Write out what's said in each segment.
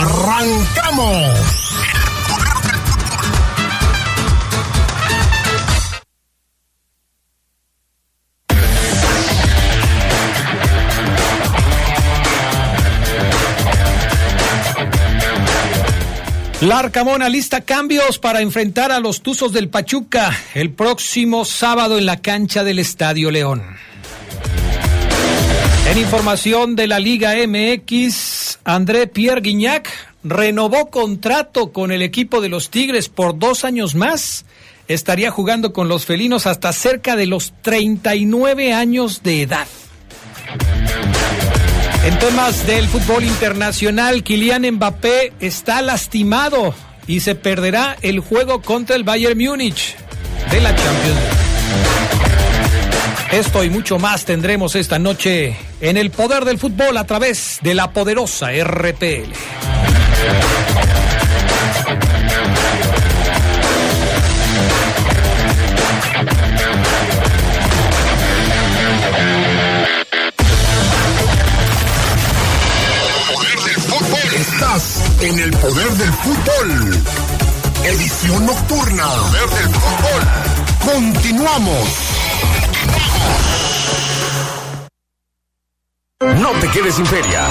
¡Arrancamos! Larcamona lista cambios para enfrentar a los Tuzos del Pachuca el próximo sábado en la cancha del Estadio León. En información de la Liga MX, André Pierre Guignac renovó contrato con el equipo de los Tigres por dos años más. Estaría jugando con los felinos hasta cerca de los 39 años de edad. En temas del fútbol internacional, Kylian Mbappé está lastimado y se perderá el juego contra el Bayern Múnich de la Champions Esto y mucho más tendremos esta noche en el poder del fútbol a través de la poderosa RPL. Estás en el poder del fútbol. Edición nocturna. Poder del fútbol. Continuamos. No te quedes sin feria.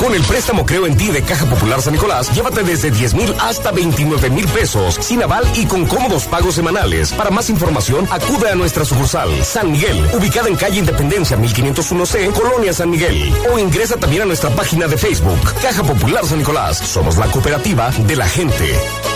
Con el préstamo Creo en ti de Caja Popular San Nicolás, llévate desde 10 mil hasta 29 mil pesos, sin aval y con cómodos pagos semanales. Para más información, acude a nuestra sucursal San Miguel, ubicada en calle Independencia 1501C, Colonia San Miguel. O ingresa también a nuestra página de Facebook, Caja Popular San Nicolás. Somos la cooperativa de la gente.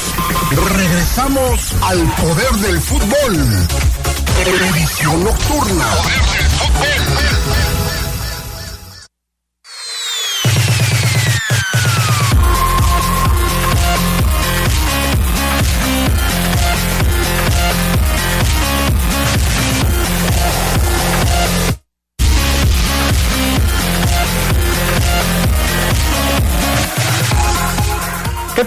regresamos al poder del fútbol. Edición nocturna. ¿Qué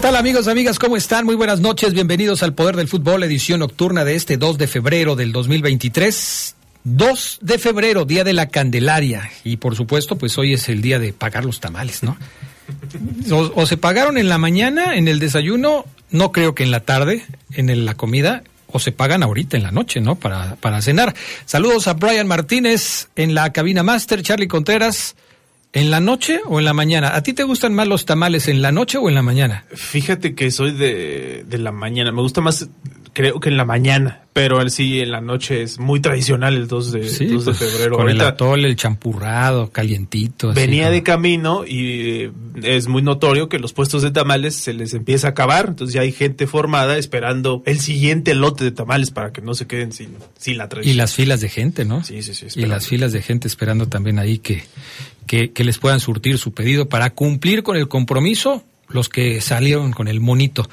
tal amigos, amigas? ¿Cómo están? Muy buenas noches. Bienvenidos al Poder del Fútbol, edición nocturna de este 2 de febrero del 2023. 2 de febrero, Día de la Candelaria. Y por supuesto, pues hoy es el día de pagar los tamales, ¿no? O, se pagaron en la mañana, en el desayuno, no creo que en la tarde, en la comida, o se pagan ahorita en la noche, ¿no? Para, para cenar. Saludos a Brian Martínez en la cabina máster, Charlie Contreras. ¿En la noche o en la mañana? ¿A ti te gustan más los tamales en la noche o en la mañana? Fíjate que soy de, de la mañana. Me gusta más, creo que en la mañana. Pero sí, en la noche es muy tradicional el 2 de, 2 de pues, febrero. Con el atole, el champurrado, calientito. así venía de camino y eh, es muy notorio que los puestos de tamales se les empieza a acabar. Entonces ya hay gente formada esperando el siguiente lote de tamales para que no se queden sin, sin la Y tradición. las filas de gente, ¿no? Sí, sí, sí, Y las filas de gente esperando también ahí que, que, les puedan surtir su pedido para cumplir con el compromiso los que salieron con el monito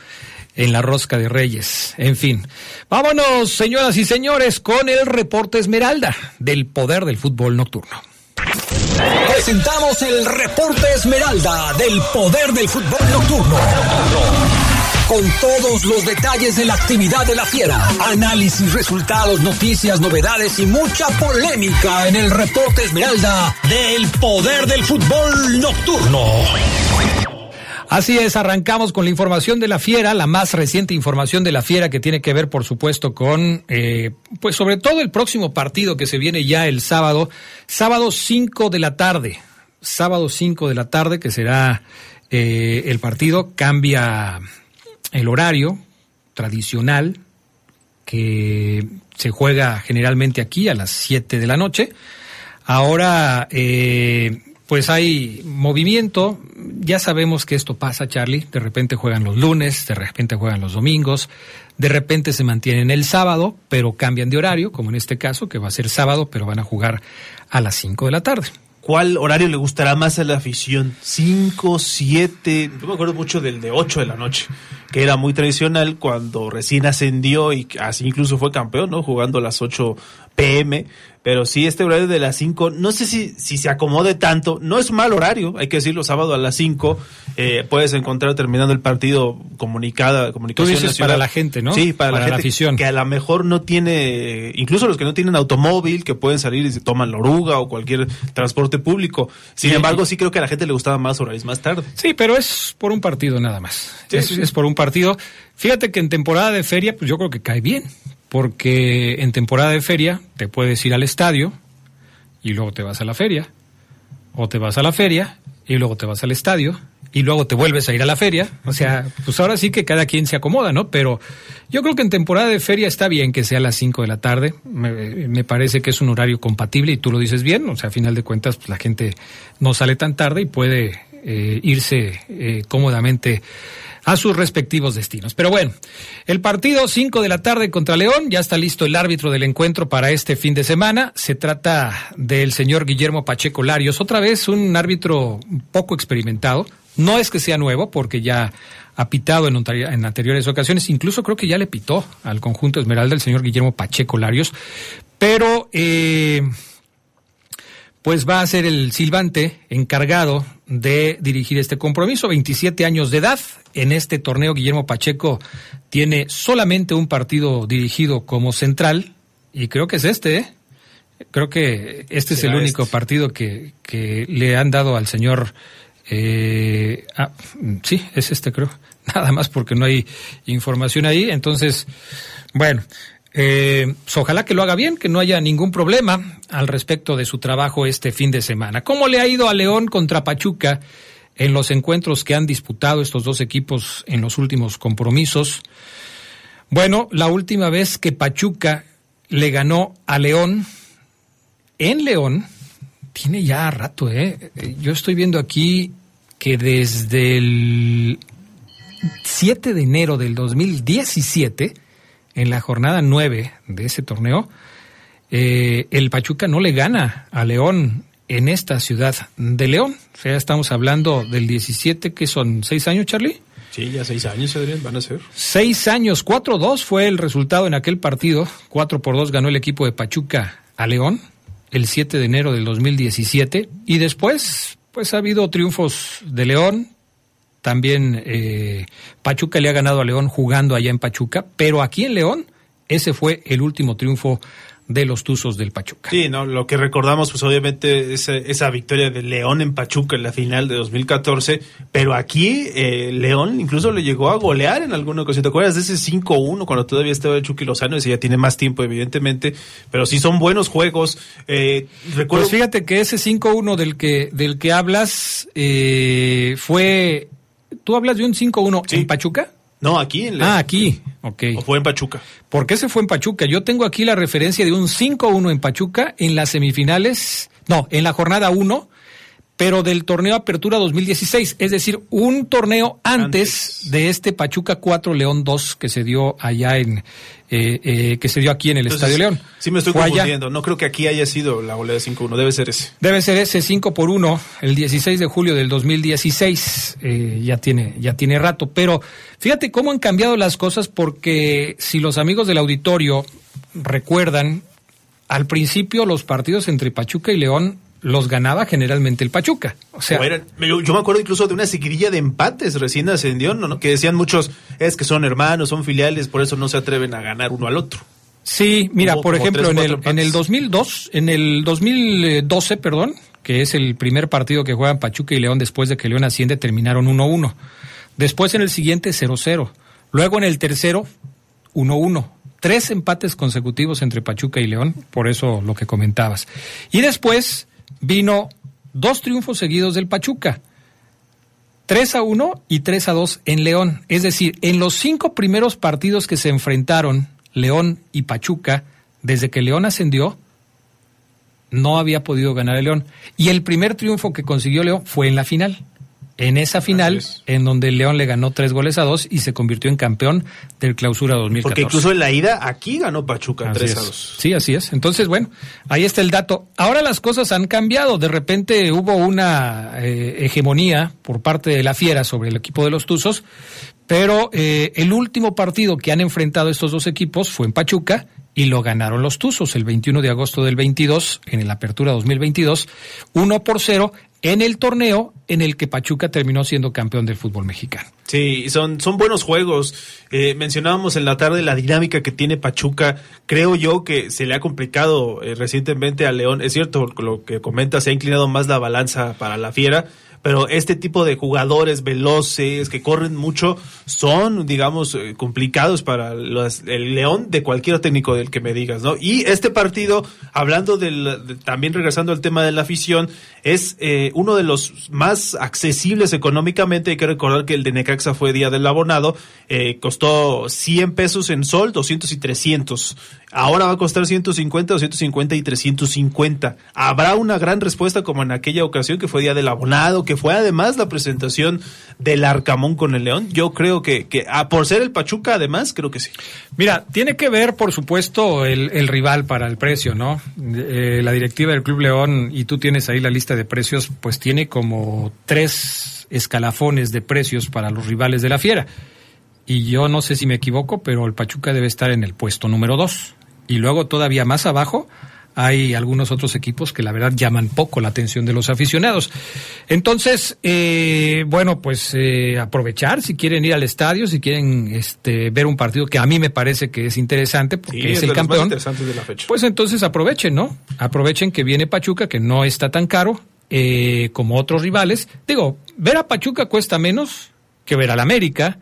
en la rosca de Reyes. En fin, vámonos, señoras y señores, con el reporte Esmeralda del poder del fútbol nocturno. Presentamos el reporte Esmeralda del poder del fútbol nocturno. Con todos los detalles de la actividad de la fiera, análisis, resultados, noticias, novedades y mucha polémica en el reporte Esmeralda del poder del fútbol nocturno. Así es, arrancamos con la información de la fiera, la más reciente información de la fiera que tiene que ver, por supuesto, con, eh, pues sobre todo el próximo partido que se viene ya el sábado, sábado 5 de la tarde, sábado 5 de la tarde, que será eh, el partido, cambia el horario tradicional, que se juega generalmente aquí a las 7 de la noche. Ahora, eh, pues hay movimiento. Ya sabemos que esto pasa, Charlie. De repente juegan los lunes, de repente juegan los domingos, de repente se mantienen el sábado, pero cambian de horario, como en este caso, que va a ser sábado, pero van a jugar a las 5 de la tarde. ¿Cuál horario le gustará más a la afición? ¿Cinco, siete? Yo me acuerdo mucho del de 8 de la noche, que era muy tradicional cuando recién ascendió y así incluso fue campeón, ¿no? Jugando a las 8 pm. Pero sí, este horario de las 5, no sé si, si se acomode tanto. No es mal horario, hay que decirlo, sábado a las 5. Eh, puedes encontrar terminando el partido comunicada, comunicación. Tú dices para la gente, ¿no? Sí, para, la, gente afición. Que a lo mejor no tiene, incluso los que no tienen automóvil, que pueden salir y se toman la oruga o cualquier transporte público. Sin embargo, sí creo que a la gente le gustaba más horarios más tarde. Sí, pero es por un partido nada más. es, es por un partido. Fíjate que en temporada de feria, pues yo creo que cae bien porque en temporada de feria te puedes ir al estadio y luego te vas a la feria, o te vas a la feria y luego te vas al estadio y luego te vuelves a ir a la feria. O sea, pues ahora sí que cada quien se acomoda, ¿no? Pero yo creo que en temporada de feria está bien que sea a las 5 de la tarde. Me, parece que es un horario compatible y tú lo dices bien. O sea, a final de cuentas, pues la gente no sale tan tarde y puede eh, irse eh, cómodamente a sus respectivos destinos. Pero bueno, el partido 5 de la tarde contra León, ya está listo el árbitro del encuentro para este fin de semana. Se trata del señor Guillermo Pacheco Larios, otra vez un árbitro poco experimentado. No es que sea nuevo, porque ya ha pitado en, anteriores ocasiones, incluso creo que ya le pitó al conjunto Esmeralda el señor Guillermo Pacheco Larios, pero eh, pues va a ser el silbante encargado de dirigir este compromiso. 27 años de edad. En este torneo, Guillermo Pacheco tiene solamente un partido dirigido como central, y creo que es este, ¿eh? Creo que este es el único este. partido que, que, le han dado al señor. Eh, ah, sí, es este, creo. Nada más porque no hay información ahí. Entonces, bueno, eh, pues ojalá que lo haga bien, que no haya ningún problema al respecto de su trabajo este fin de semana. ¿Cómo le ha ido a León contra Pachuca en los encuentros que han disputado estos dos equipos en los últimos compromisos? Bueno, la última vez que Pachuca le ganó a León en León, tiene ya rato, ¿eh? Yo estoy viendo aquí que desde el 7 de enero del 2017 en la jornada 9 de ese torneo, eh, el Pachuca no le gana a León en esta ciudad de León. O sea, estamos hablando del 17, que son seis años, Charlie. Sí, ya seis años, Adrián, van a ser. Seis años, 4-2 fue el resultado en aquel partido. 4 por 2 ganó el equipo de Pachuca a León el 7 de enero del 2017. Y después, pues ha habido triunfos de León, también eh, Pachuca le ha ganado a León jugando allá en Pachuca, pero aquí en León ese fue el último triunfo de los Tuzos del Pachuca. Sí, no, lo que recordamos pues obviamente es esa victoria de León en Pachuca en la final de 2014, pero aquí eh, León incluso le llegó a golear en alguna ocasión. ¿Te acuerdas de ese 5-1 cuando todavía estaba el Chucky Lozano? Ese ya tiene más tiempo evidentemente, pero sí son buenos juegos. Eh, recuerdo... Pues fíjate que ese 5-1 del que, del que hablas eh, fue ¿Tú hablas de un 5-1 en Pachuca? No, aquí en Ah, aquí, ok. ¿O fue en Pachuca? ¿Por qué se fue en Pachuca? Yo tengo aquí la referencia de un 5-1 en Pachuca en las semifinales, no, en la jornada 1 pero del torneo Apertura 2016, es decir, un torneo antes, de este Pachuca 4 León 2 que se dio allá en eh, eh, que se dio aquí en el Estadio León. Sí me estoy confundiendo, no creo que aquí haya sido la goleada 5-1, debe ser ese. Debe ser ese 5 por 1, el 16 de julio del 2016, eh, ya tiene ya tiene rato, pero fíjate cómo han cambiado las cosas porque si los amigos del auditorio recuerdan al principio los partidos entre Pachuca y León los ganaba generalmente el Pachuca. O sea, yo me acuerdo incluso de una seguidilla de empates recién ascendió, ¿no? Que decían muchos, es que son hermanos, son filiales, por eso no se atreven a ganar uno al otro. Sí, mira, por ejemplo, en, el, en el 2002, en el 2012, perdón, que es el primer partido que juegan Pachuca y León después de que León asciende, terminaron 1-1. Después en el siguiente 0-0. Luego en el tercero 1-1 tres empates consecutivos entre Pachuca y León, por eso lo que comentabas. Y después vino dos triunfos seguidos del Pachuca. 3 a 1 y 3 a 2 en León. Es decir, en los cinco primeros partidos que se enfrentaron León y Pachuca, desde que León ascendió, no había podido ganar el León. Y el primer triunfo que consiguió León fue en la final en esa final en donde el León le ganó tres goles a dos y se convirtió en campeón del clausura 2014. Porque incluso en la ida aquí ganó Pachuca tres a dos. Sí, así es. Entonces, bueno, ahí está el dato. Ahora las cosas han cambiado. De repente hubo una eh, hegemonía por parte de la Fiera sobre el equipo de los Tuzos, pero eh, el último partido que han enfrentado estos dos equipos fue en Pachuca y lo ganaron los Tuzos el 21 de agosto del 22 en el Apertura 2022, 1 por 0 en el torneo en el que Pachuca terminó siendo campeón del fútbol mexicano. Sí, son, son buenos juegos. Eh, mencionábamos en la tarde la dinámica que tiene Pachuca. Creo yo que se le ha complicado eh, recientemente a León. Es cierto, lo que comenta, se ha inclinado más la balanza para la fiera pero este tipo de jugadores veloces que corren mucho son, digamos, eh, complicados para el León de cualquier técnico del que me digas, ¿no? Y este partido, hablando del, también regresando al tema de la afición, es eh, uno de los más accesibles económicamente. Hay que recordar que el de Necaxa fue día del abonado, eh, costó 100 pesos en sol, 200 y 300. Ahora va a costar 150, 250 y 350. Habrá una gran respuesta como en aquella ocasión que fue día del abonado, que fue además la presentación del Arcamón con el León. Yo creo que, que ah, por ser el Pachuca, además, creo que sí. Mira, tiene que ver, por supuesto, el, rival para el precio, ¿no? Eh, la directiva del Club León, y tú tienes ahí la lista de precios, pues tiene como tres escalafones de precios para los rivales de la fiera. Y yo no sé si me equivoco, pero el Pachuca debe estar en el puesto número dos. Y luego todavía más abajo hay algunos otros equipos que la verdad llaman poco la atención de los aficionados. Entonces, eh, bueno, pues eh, aprovechar si quieren ir al estadio, si quieren este, ver un partido que a mí me parece que es interesante porque es, el campeón. De la fecha. Pues entonces aprovechen, ¿no? Aprovechen que viene Pachuca, que no está tan caro eh, como otros rivales. Digo, ver a Pachuca cuesta menos que ver al América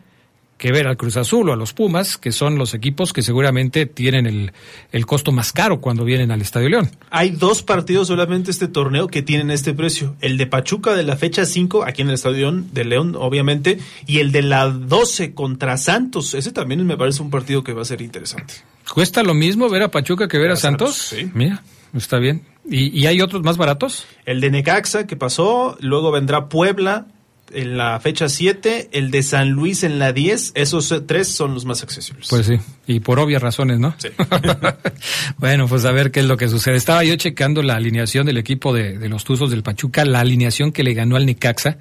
que ver al Cruz Azul o a los Pumas, que son los equipos que seguramente tienen el, el costo más caro cuando vienen al Estadio León. Hay dos partidos solamente este torneo que tienen este precio. El de Pachuca de la fecha 5, aquí en el Estadio de León, obviamente, y el de la 12 contra Santos. Ese también me parece un partido que va a ser interesante. ¿Cuesta lo mismo ver a Pachuca que ver a, Santos? Sí. Mira, está bien. ¿Y, ¿Y hay otros más baratos? El de Necaxa que pasó, luego vendrá Puebla, en la fecha 7, el de San Luis en la 10, esos tres son los más accesibles. Pues sí, y por obvias razones, ¿no? Sí. bueno, pues a ver qué es lo que sucede. Estaba yo checando la alineación del equipo de, los Tuzos del Pachuca, la alineación que le ganó al Necaxa.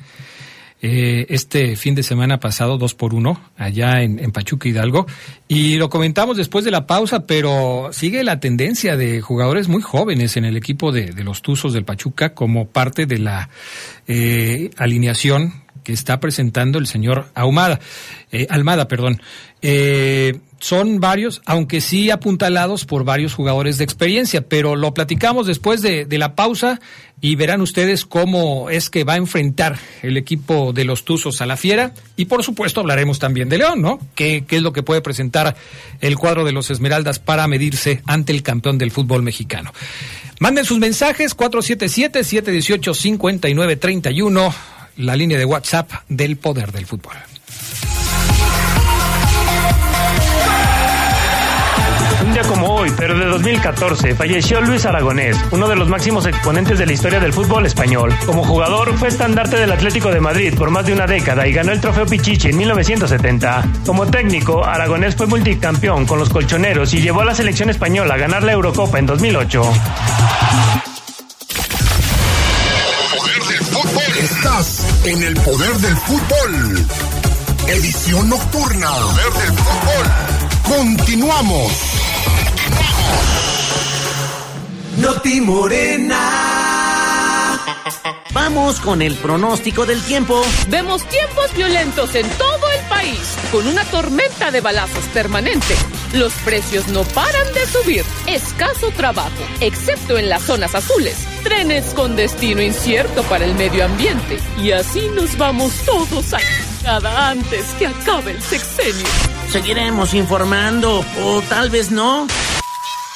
Eh, este fin de semana pasado, dos por uno, allá en, Pachuca Hidalgo. Y lo comentamos después de la pausa, pero sigue la tendencia de jugadores muy jóvenes en el equipo de, los Tuzos del Pachuca como parte de la eh, alineación que está presentando el señor Ahumada, eh, Almada. Perdón. Eh, son varios, aunque sí apuntalados por varios jugadores de experiencia, pero lo platicamos después de, la pausa y verán ustedes cómo es que va a enfrentar el equipo de los Tuzos a la Fiera y por supuesto hablaremos también de León, ¿no? ¿Qué, qué es lo que puede presentar el cuadro de los Esmeraldas para medirse ante el campeón del fútbol mexicano? Manden sus mensajes 477-718-5931 la línea de WhatsApp del poder del fútbol. Un día como hoy, pero de 2014, falleció Luis Aragonés, uno de los máximos exponentes de la historia del fútbol español. Como jugador, fue estandarte del Atlético de Madrid por más de una década y ganó el trofeo Pichichi en 1970. Como técnico, Aragonés fue multicampeón con los colchoneros y llevó a la selección española a ganar la Eurocopa en 2008. En el poder del fútbol. Edición nocturna. Poder del fútbol. Continuamos. Noti Morena. Vamos con el pronóstico del tiempo. Vemos tiempos violentos en todo país, con una tormenta de balazos permanente. Los precios no paran de subir. Escaso trabajo, excepto en las zonas azules. Trenes con destino incierto para el medio ambiente. Y así nos vamos todos a nada antes que acabe el sexenio. Seguiremos informando, o tal vez no.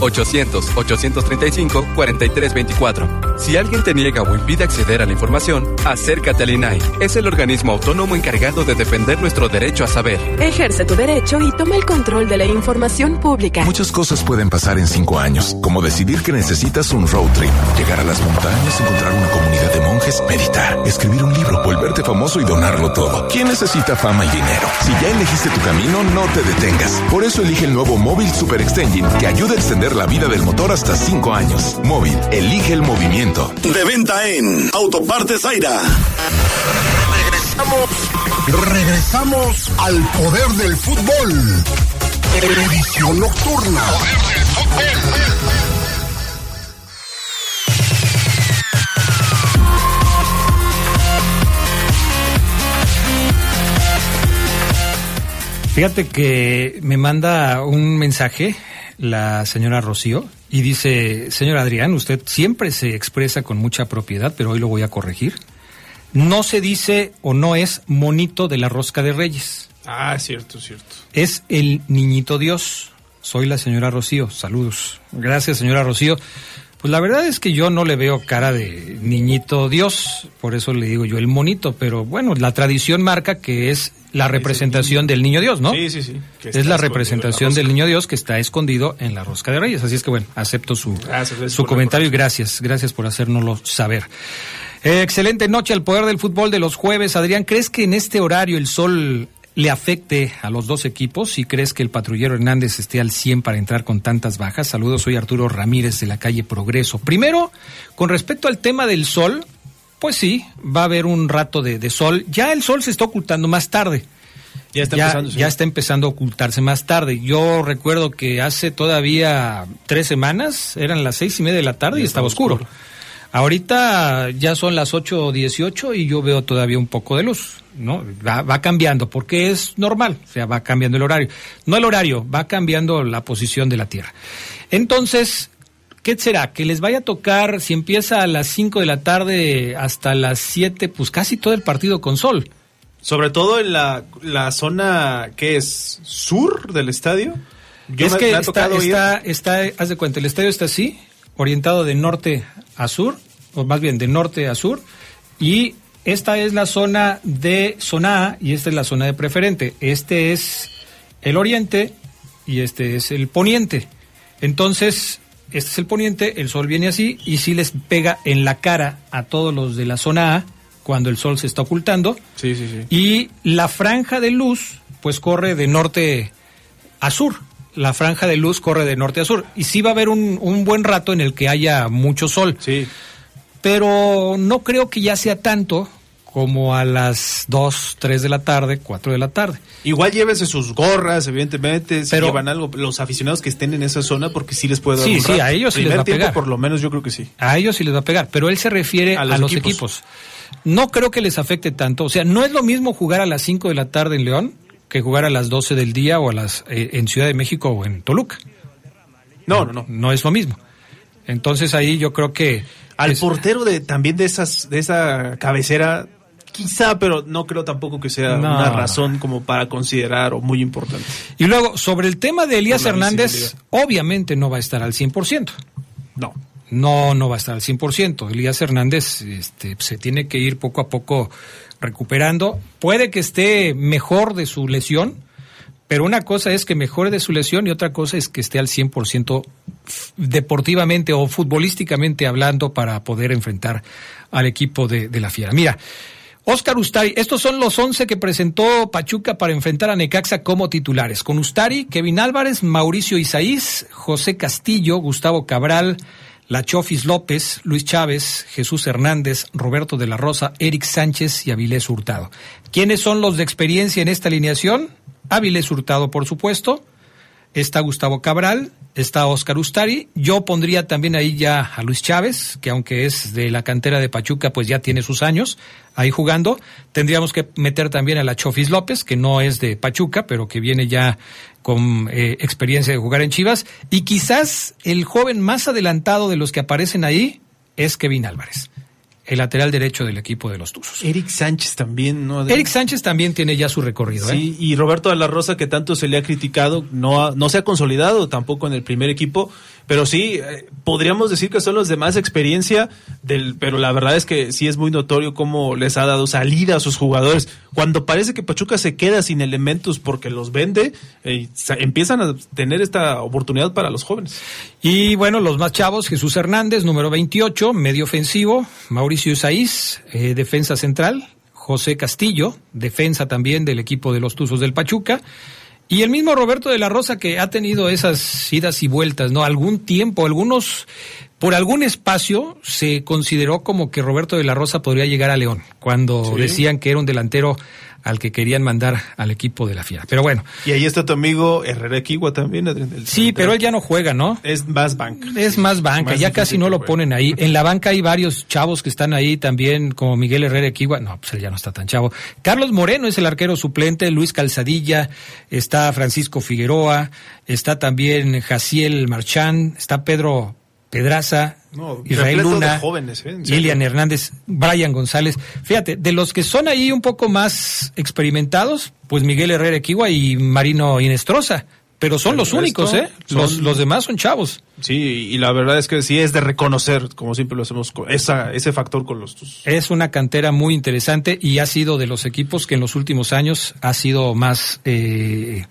800-835-4324. Si alguien te niega o impide acceder a la información, acércate al INAI. Es el organismo autónomo encargado de defender nuestro derecho a saber. Ejerce tu derecho y toma el control de la información pública. Muchas cosas pueden pasar en cinco años, como decidir que necesitas un road trip, llegar a las montañas, encontrar una comunidad de monjes, meditar, escribir un libro, volverte famoso y donarlo todo. ¿Quién necesita fama y dinero? Si ya elegiste tu camino, no te detengas. Por eso elige el nuevo Móvil Super Extension que ayuda a extender la vida del motor hasta 5 años. Móvil, elige el movimiento. De venta en Autopartes Aira. Regresamos, regresamos al poder del fútbol. Edición nocturna. Poder del fútbol. Fíjate que me manda un mensaje la señora Rocío y dice, señor Adrián, usted siempre se expresa con mucha propiedad, pero hoy lo voy a corregir. No se dice o no es monito de la rosca de reyes. Ah, cierto, cierto. Es el niñito Dios. Soy la señora Rocío. Saludos. Gracias, señora Rocío. Pues la verdad es que yo no le veo cara de niñito Dios, por eso le digo yo el monito, pero bueno, la tradición marca que es la representación del niño Dios, ¿no? Sí, sí, sí. Es la representación del niño Dios que está escondido en la rosca de reyes. Así es que bueno, acepto su, su comentario y gracias, gracias por hacérnoslo saber. Eh, excelente noche al poder del fútbol de los jueves. Adrián, ¿crees que en este horario el sol le afecte a los dos equipos? ¿Y crees que el patrullero Hernández esté al 100 para entrar con tantas bajas? Saludos, soy Arturo Ramírez de la calle Progreso. Primero, con respecto al tema del sol, pues sí, va a haber un rato de, sol. Ya el sol se está ocultando más tarde. Ya está, empezando, ya está empezando a ocultarse más tarde. Yo recuerdo que hace todavía tres semanas, eran las seis y media de la tarde y, estaba oscuro. Ahorita ya son las 8.18 y yo veo todavía un poco de luz, ¿no? Va, va, cambiando, porque es normal, o sea, va cambiando el horario. No el horario, va cambiando la posición de la Tierra. Entonces, ¿qué será? Que les vaya a tocar, si empieza a las 5 de la tarde hasta las 7, pues casi todo el partido con sol. Sobre todo en la, la zona que es sur del estadio. Yo es que está, está, está, haz de cuenta, el estadio está así, orientado de norte a sur, o más bien de norte a sur, y esta es la zona de zona A y esta es la zona de preferente. Este es el oriente y este es el poniente. Entonces, este es el poniente, el sol viene así y si les pega en la cara a todos los de la zona A cuando el sol se está ocultando. Sí, sí, sí. Y la franja de luz pues corre de norte a sur la franja de luz corre de norte a sur. Y sí va a haber un, un buen rato en el que haya mucho sol. Sí. Pero no creo que ya sea tanto como a las 2, 3 de la tarde, 4 de la tarde. Igual llévese sus gorras, evidentemente, si pero, llevan algo, los aficionados que estén en esa zona, porque sí les puede dar Sí, sí, a ellos sí les va a pegar. por lo menos yo creo que sí. A ellos sí les va a pegar, pero él se refiere a los, a los equipos. equipos. No creo que les afecte tanto, o sea, no es lo mismo jugar a las 5 de la tarde en León que jugar a las 12 del día o a las eh, en Ciudad de México o en Toluca. No, no, no. No es lo mismo. Entonces ahí yo creo que al es, portero de también de esas de esa cabecera quizá, pero no creo tampoco que sea no. una razón como para considerar o muy importante. Y luego sobre el tema de Elías Hernández, obviamente no va a estar al 100%. No. No, no va a estar al 100%. Elías Hernández este, se tiene que ir poco a poco recuperando. Puede que esté mejor de su lesión, pero una cosa es que mejore de su lesión y otra cosa es que esté al 100% deportivamente o futbolísticamente hablando para poder enfrentar al equipo de, la Fiera. Mira, Oscar Ustari, estos son los 11 que presentó Pachuca para enfrentar a Necaxa como titulares. Con Ustari, Kevin Álvarez, Mauricio Isaís, José Castillo, Gustavo Cabral, la Chofis López, Luis Chávez, Jesús Hernández, Roberto de la Rosa, Eric Sánchez y Avilés Hurtado. ¿Quiénes son los de experiencia en esta alineación? Avilés Hurtado, por supuesto. está Gustavo Cabral, está Oscar Ustari. Yo pondría también ahí ya a Luis Chávez, que aunque es de la cantera de Pachuca, pues ya tiene sus años ahí jugando. Tendríamos que meter también a la Chofis López, que no es de Pachuca, pero que viene ya con eh, experiencia de jugar en Chivas. Y quizás el joven más adelantado de los que aparecen ahí es Kevin Álvarez el lateral derecho del equipo de los Tuzos. Eric Sánchez también, ¿no? Eric Sánchez también tiene ya su recorrido. Sí, ¿eh? y Roberto de la Rosa, que tanto se le ha criticado, no, no se ha consolidado tampoco en el primer equipo, pero sí, eh, podríamos decir que son los de más experiencia, del, pero la verdad es que sí es muy notorio cómo les ha dado salida a sus jugadores. Cuando parece que Pachuca se queda sin elementos porque los vende, eh, empiezan a tener esta oportunidad para los jóvenes. Y bueno, los más chavos, Jesús Hernández, número 28, medio ofensivo, Mauricio Isaís, eh, defensa central, José Castillo, defensa también del equipo de los Tuzos del Pachuca. Y el mismo Roberto de la Rosa que ha tenido esas idas y vueltas, ¿no? Algún tiempo, algunos, por algún espacio se consideró como que Roberto de la Rosa podría llegar a León, cuando decían que era un delantero al que querían mandar al equipo de la Fiera. Pero bueno. Y ahí está tu amigo Herrera Equigua también. sí, pero él ya no juega, ¿no? Es más banca. Es más banca, ya casi no lo ponen ahí. En la banca hay varios chavos que están ahí también, como Miguel Herrera Equigua. No, pues él ya no está tan chavo. Carlos Moreno es el arquero suplente, Luis Calzadilla, está Francisco Figueroa, está también Jaciel Marchán, está Pedro Pedraza, Israel Luna, jóvenes, ¿eh? Lilian Hernández, Brian González. Fíjate, de los que son ahí un poco más experimentados, pues Miguel Herrera Equigua y Marino Inestrosa. Pero son los únicos, ¿eh? Los, los demás son chavos. Sí, y la verdad es que sí es de reconocer, como siempre lo hacemos, esa, ese factor con los... Es una cantera muy interesante y ha sido de los equipos que en los últimos años ha sido más... Eh,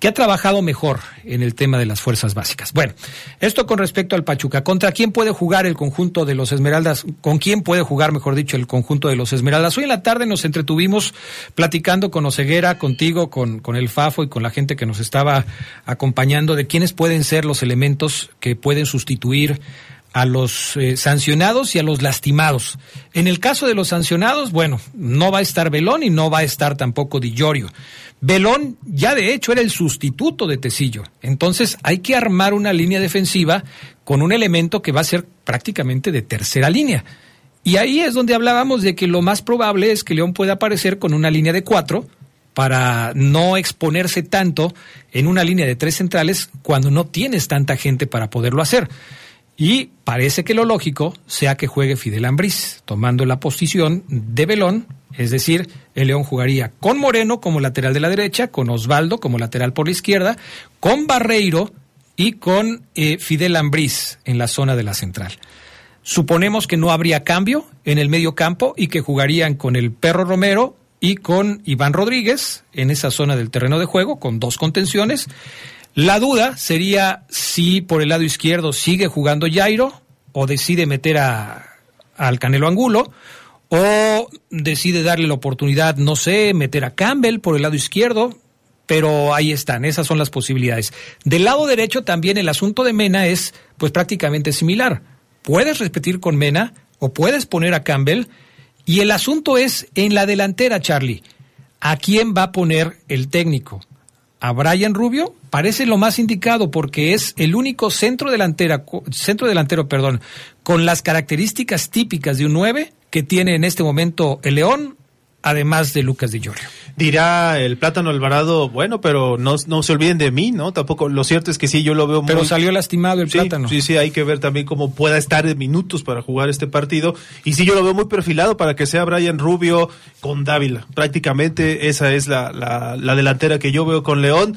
que ha trabajado mejor en el tema de las fuerzas básicas. Bueno, esto con respecto al Pachuca. ¿Contra quién puede jugar el conjunto de los Esmeraldas? ¿Con quién puede jugar, mejor dicho, el conjunto de los Esmeraldas? Hoy en la tarde nos entretuvimos platicando con Oseguera, contigo, con, con el FAFO y con la gente que nos estaba acompañando de quiénes pueden ser los elementos que pueden sustituir a los eh, sancionados y a los lastimados. En el caso de los sancionados, bueno, no va a estar Belón y no va a estar tampoco Di Giorgio. Belón ya de hecho era el sustituto de Tecillo. Entonces hay que armar una línea defensiva con un elemento que va a ser prácticamente de tercera línea. Y ahí es donde hablábamos de que lo más probable es que León pueda aparecer con una línea de cuatro para no exponerse tanto en una línea de tres centrales cuando no tienes tanta gente para poderlo hacer. Y parece que lo lógico sea que juegue Fidel Ambriz, tomando la posición de Belón, es decir, el León jugaría con Moreno como lateral de la derecha, con Osvaldo como lateral por la izquierda, con Barreiro y con eh, Fidel Ambriz en la zona de la central. Suponemos que no habría cambio en el medio campo y que jugarían con el Perro Romero y con Iván Rodríguez en esa zona del terreno de juego, con dos contenciones. La duda sería si por el lado izquierdo sigue jugando Jairo o decide meter a, al Canelo Angulo o decide darle la oportunidad, no sé, meter a Campbell por el lado izquierdo, pero ahí están, esas son las posibilidades. Del lado derecho también el asunto de Mena es pues prácticamente similar. Puedes repetir con Mena o puedes poner a Campbell y el asunto es en la delantera, Charlie. ¿A quién va a poner el técnico? A Brian Rubio parece lo más indicado porque es el único centro delantera, centro delantero, perdón, con las características típicas de un 9 que tiene en este momento el León, además de Lucas Di Giorgio. Dirá el Plátano Alvarado, bueno, pero no, no se olviden de mí, ¿no? Tampoco, lo cierto es que sí, yo lo veo muy... Pero salió lastimado el Plátano. Sí, sí, hay que ver también cómo pueda estar en minutos para jugar este partido. Y sí, yo lo veo muy perfilado para que sea Brian Rubio con Dávila. Prácticamente esa es la, la, la delantera que yo veo con León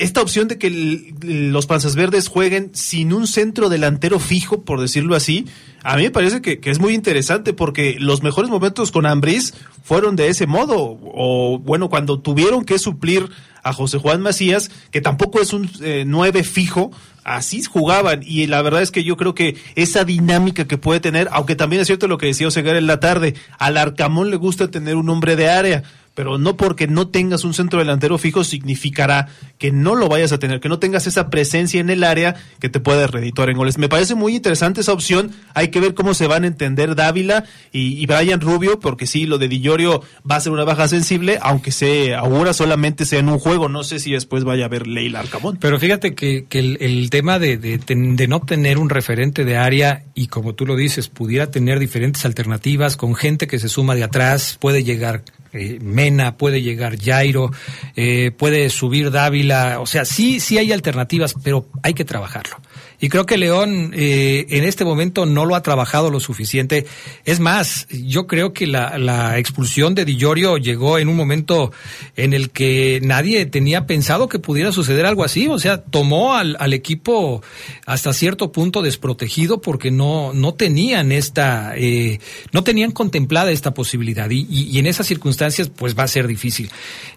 esta opción de que los panzas verdes jueguen sin un centro delantero fijo, por decirlo así, a mí me parece que, es muy interesante porque los mejores momentos con Ambriz fueron de ese modo. O bueno, cuando tuvieron que suplir a José Juan Macías, que tampoco es un eh, nueve fijo, así jugaban. Y la verdad es que yo creo que esa dinámica que puede tener, aunque también es cierto lo que decía Osegar en la tarde, al Arcamón le gusta tener un hombre de área pero no porque no tengas un centro delantero fijo significará que no lo vayas a tener, que no tengas esa presencia en el área que te pueda redituar en goles. Me parece muy interesante esa opción, hay que ver cómo se van a entender Dávila y, Brian Rubio, porque sí, lo de Dillorio va a ser una baja sensible, aunque se ahora solamente sea en un juego, no sé si después vaya a haber Leila Arcamón. Pero fíjate que, el, tema de, de no tener un referente de área y como tú lo dices, pudiera tener diferentes alternativas con gente que se suma de atrás, puede llegar eh, Mena, puede llegar Jairo, eh, puede subir Dávila, o sea, sí, sí hay alternativas, pero hay que trabajarlo. Y creo que León eh, en este momento no lo ha trabajado lo suficiente. Es más, yo creo que la, la expulsión de Di llegó en un momento en el que nadie tenía pensado que pudiera suceder algo así. O sea, tomó al, al equipo hasta cierto punto desprotegido porque no, no tenían esta, eh, no tenían contemplada esta posibilidad. Y, y, en esas circunstancias, pues va a ser difícil.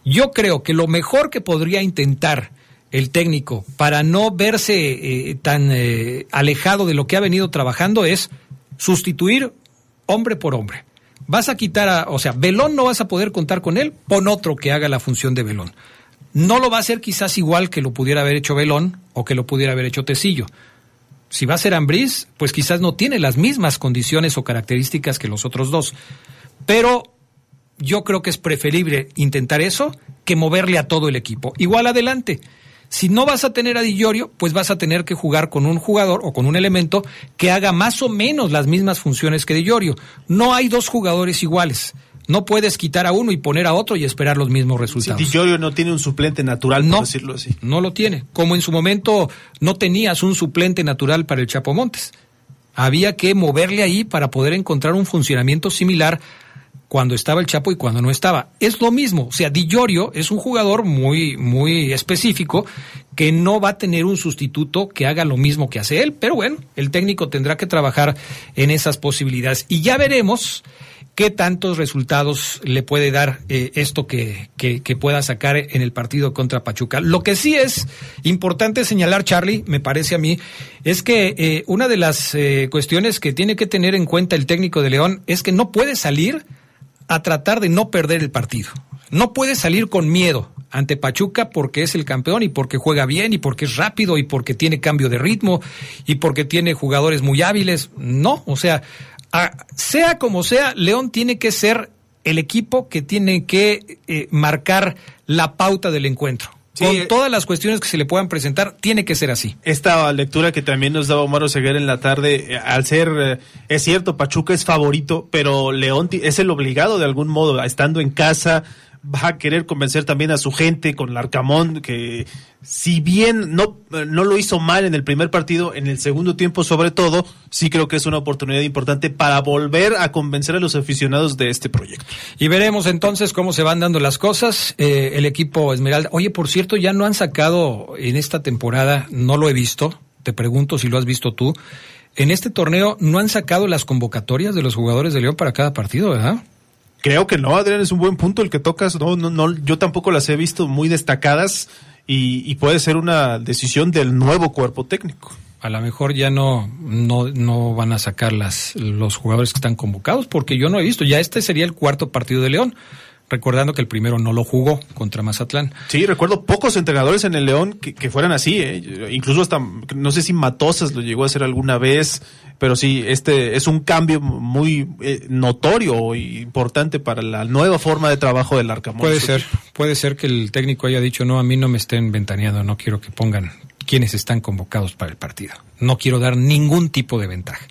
Yo creo que lo mejor que podría intentar el técnico para no verse eh, tan eh, alejado de lo que ha venido trabajando es sustituir hombre por hombre. Vas a quitar a, o sea, Belón no vas a poder contar con él, pon otro que haga la función de Belón. No lo va a hacer quizás igual que lo pudiera haber hecho Belón o que lo pudiera haber hecho Tecillo. Si va a ser Ambriz, pues quizás no tiene las mismas condiciones o características que los otros dos. Pero yo creo que es preferible intentar eso que moverle a todo el equipo. Igual adelante. Si no vas a tener a Di pues vas a tener que jugar con un jugador o con un elemento que haga más o menos las mismas funciones que Di No hay dos jugadores iguales. No puedes quitar a uno y poner a otro y esperar los mismos resultados. Di Di no tiene un suplente natural, por decirlo así. No lo tiene. Como en su momento no tenías un suplente natural para el Chapo Montes. Había que moverle ahí para poder encontrar un funcionamiento similar cuando estaba el Chapo y cuando no estaba. Es lo mismo, o sea, Di es un jugador muy, muy específico que no va a tener un sustituto que haga lo mismo que hace él, pero bueno, el técnico tendrá que trabajar en esas posibilidades y ya veremos qué tantos resultados le puede dar eh, esto que, que, pueda sacar en el partido contra Pachuca. Lo que sí es importante señalar, Charlie, me parece a mí, es que eh, una de las eh, cuestiones que tiene que tener en cuenta el técnico de León es que no puede salir a tratar de no perder el partido. No puede salir con miedo ante Pachuca porque es el campeón y porque juega bien y porque es rápido y porque tiene cambio de ritmo y porque tiene jugadores muy hábiles. No, o sea, sea como sea, León tiene que ser el equipo que tiene que eh, marcar la pauta del encuentro con eh, todas las cuestiones que se le puedan presentar, tiene que ser así. Esta lectura que también nos daba Omar Oseguera en la tarde, eh, al ser, eh, es cierto, Pachuca es favorito, pero León es el obligado de algún modo, estando en casa, va a querer convencer también a su gente con Larcamón, que si bien no, no lo hizo mal en el primer partido, en el segundo tiempo sobre todo, sí creo que es una oportunidad importante para volver a convencer a los aficionados de este proyecto. Y veremos entonces cómo se van dando las cosas. Eh, el equipo Esmeralda, oye, por cierto, ya no han sacado en esta temporada, no lo he visto, te pregunto si lo has visto tú, en este torneo no han sacado las convocatorias de los jugadores de León para cada partido, ¿verdad? Creo que no, Adrián, es un buen punto el que tocas. No, no, no, yo tampoco las he visto muy destacadas y, puede ser una decisión del nuevo cuerpo técnico. A lo mejor ya no, no, no van a sacar las, los jugadores que están convocados, porque yo no he visto. Ya este sería el cuarto partido de León recordando que el primero no lo jugó contra Mazatlán. Sí, recuerdo pocos entrenadores en el León que, fueran así, ¿eh? incluso hasta, no sé si Matosas lo llegó a hacer alguna vez, pero sí, este es un cambio muy eh, notorio e importante para la nueva forma de trabajo del Arcamón. Puede ser, puede ser que el técnico haya dicho, no, a mí no me estén ventaneando, no quiero que pongan quienes están convocados para el partido. No quiero dar ningún tipo de ventaja.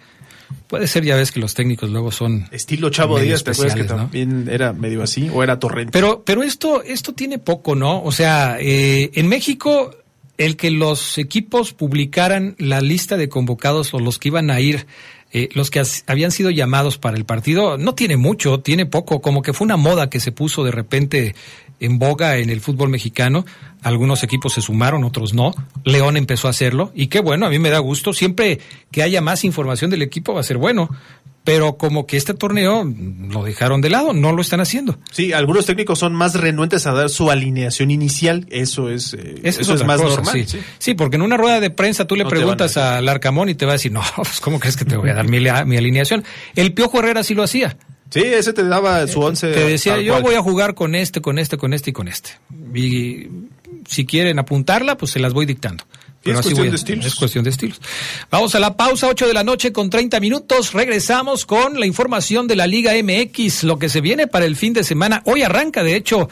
Puede ser, ya ves que los técnicos luego son. Estilo Chavo Díaz, ¿te que también era medio así? ¿O era Torrente? Pero, pero esto, esto tiene poco, ¿no? O sea, eh, en México, el que los equipos publicaran la lista de convocados o los que iban a ir eh, los que habían sido llamados para el partido no tiene mucho, tiene poco, como que fue una moda que se puso de repente en boga en el fútbol mexicano. Algunos equipos se sumaron, otros no. León empezó a hacerlo y qué bueno, a mí me da gusto. Siempre que haya más información del equipo va a ser bueno pero como que este torneo lo dejaron de lado, no lo están haciendo. Sí, algunos técnicos son más renuentes a dar su alineación inicial, eso es, eh, eso, es más normal. Sí. porque en una rueda de prensa tú le preguntas al Arcamón y te va a decir, no, pues ¿cómo crees que te voy a dar mi, mi alineación? El Piojo Herrera sí lo hacía Sí, ese te daba su once. Te decía, yo cual. voy a jugar con este, con este, con este y con este. Y si quieren apuntarla, pues se las voy dictando. es así cuestión voy a- de estilos. Es cuestión de estilos. Vamos a la pausa, 8 de la noche con 30 minutos. Regresamos con la información de la Liga MX, lo que se viene para el fin de semana. Hoy arranca, de hecho,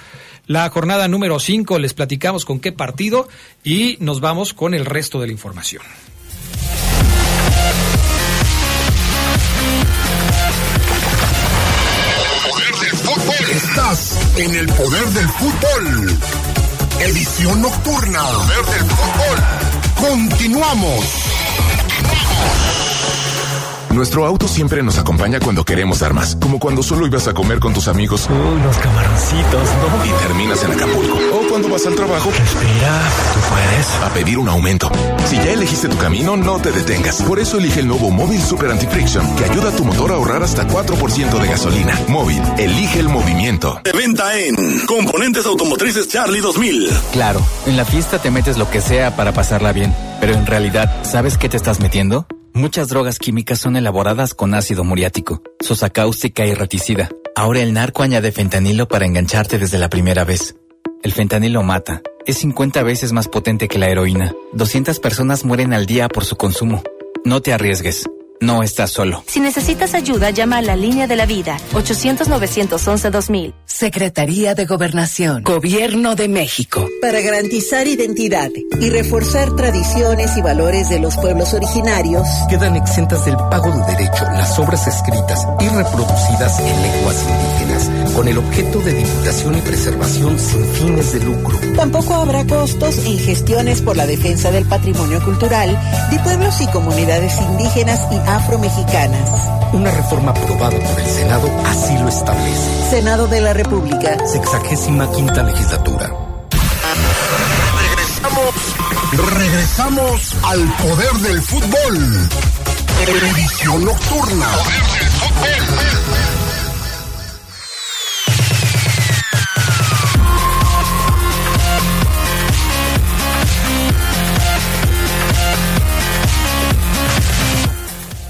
la jornada número 5. Les platicamos con qué partido y nos vamos con el resto de la información. En el poder del fútbol. Edición nocturna. Poder del fútbol. Continuamos. Nuestro auto siempre nos acompaña cuando queremos dar más, como cuando solo ibas a comer con tus amigos Unos camaroncitos, ¿no? y terminas en Acapulco. O cuando vas al trabajo Respira, tú puedes. a pedir un aumento. Si ya elegiste tu camino, no te detengas. Por eso elige el nuevo Móvil Super Anti-Friction, que ayuda a tu motor a ahorrar hasta 4% de gasolina. Móvil, elige el movimiento. De venta en Componentes Automotrices Charlie 2000. Claro, en la fiesta te metes lo que sea para pasarla bien, pero en realidad, ¿sabes qué te estás metiendo? Muchas drogas químicas son elaboradas con ácido muriático, sosa cáustica y reticida. Ahora el narco añade fentanilo para engancharte desde la primera vez. El fentanilo mata. Es 50 veces más potente que la heroína. 200 personas mueren al día por su consumo. No te arriesgues. No estás solo. Si necesitas ayuda, llama a la línea de la vida, 800-911-2000. Secretaría de Gobernación, Gobierno de México. Para garantizar identidad y reforzar tradiciones y valores de los pueblos originarios, Quedan exentas del pago de derecho las obras escritas y reproducidas en lenguas indígenas, con el objeto de divulgación y preservación sin fines de lucro. tampoco habrá costos en gestiones por la defensa del patrimonio cultural de pueblos y comunidades indígenas y afromexicanas. Una reforma aprobada por el Senado así lo establece. Senado de la República. Sexagésima quinta legislatura. Regresamos, regresamos al poder del fútbol. Edición nocturna. Poder del fútbol.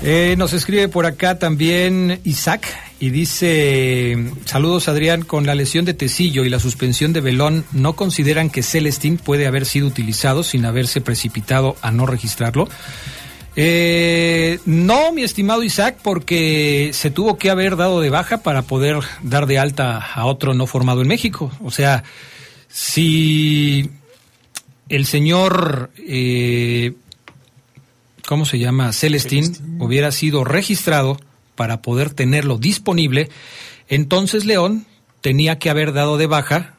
Eh, nos escribe por acá también Isaac y dice, saludos Adrián, con la lesión de Tecillo y la suspensión de Belón, ¿no consideran que Celestín puede haber sido utilizado sin haberse precipitado a no registrarlo? Eh, no, mi estimado Isaac, porque se tuvo que haber dado de baja para poder dar de alta a otro no formado en México. O sea, si el señor... eh, ¿cómo se llama? Celestín, hubiera sido registrado para poder tenerlo disponible, entonces León tenía que haber dado de baja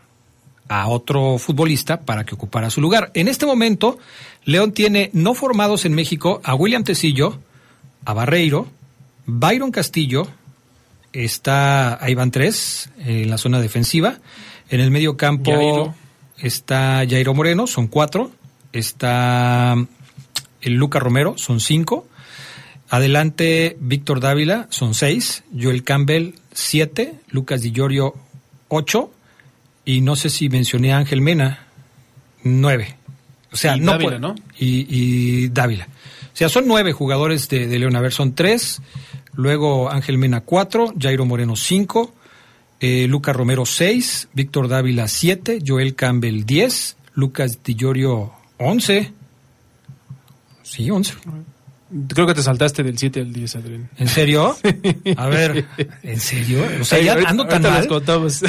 a otro futbolista para que ocupara su lugar. En este momento, León tiene no formados en México a William Tecillo, a Barreiro, Byron Castillo, está ahí van tres en la zona defensiva, en el medio campo está Jairo Moreno, son cuatro, está el Luca Romero, son cinco. Adelante, Víctor Dávila, son seis. Joel Campbell, siete. Lucas Di Llorio, ocho. Y no sé si mencioné a Ángel Mena, nueve. O sea, Y no Dávila. Y, y Dávila. O sea, son nueve jugadores de, de León. A ver, son tres. Luego Ángel Mena, cuatro. Jairo Moreno, cinco. Eh, Luca Romero, seis. Víctor Dávila, siete. Joel Campbell, diez. Lucas Di Llorio, once. Sí, 11. Creo que te saltaste del 7 al 10, Adrián. ¿En serio? A ver, ¿en serio? O sea, ya ando tan mal.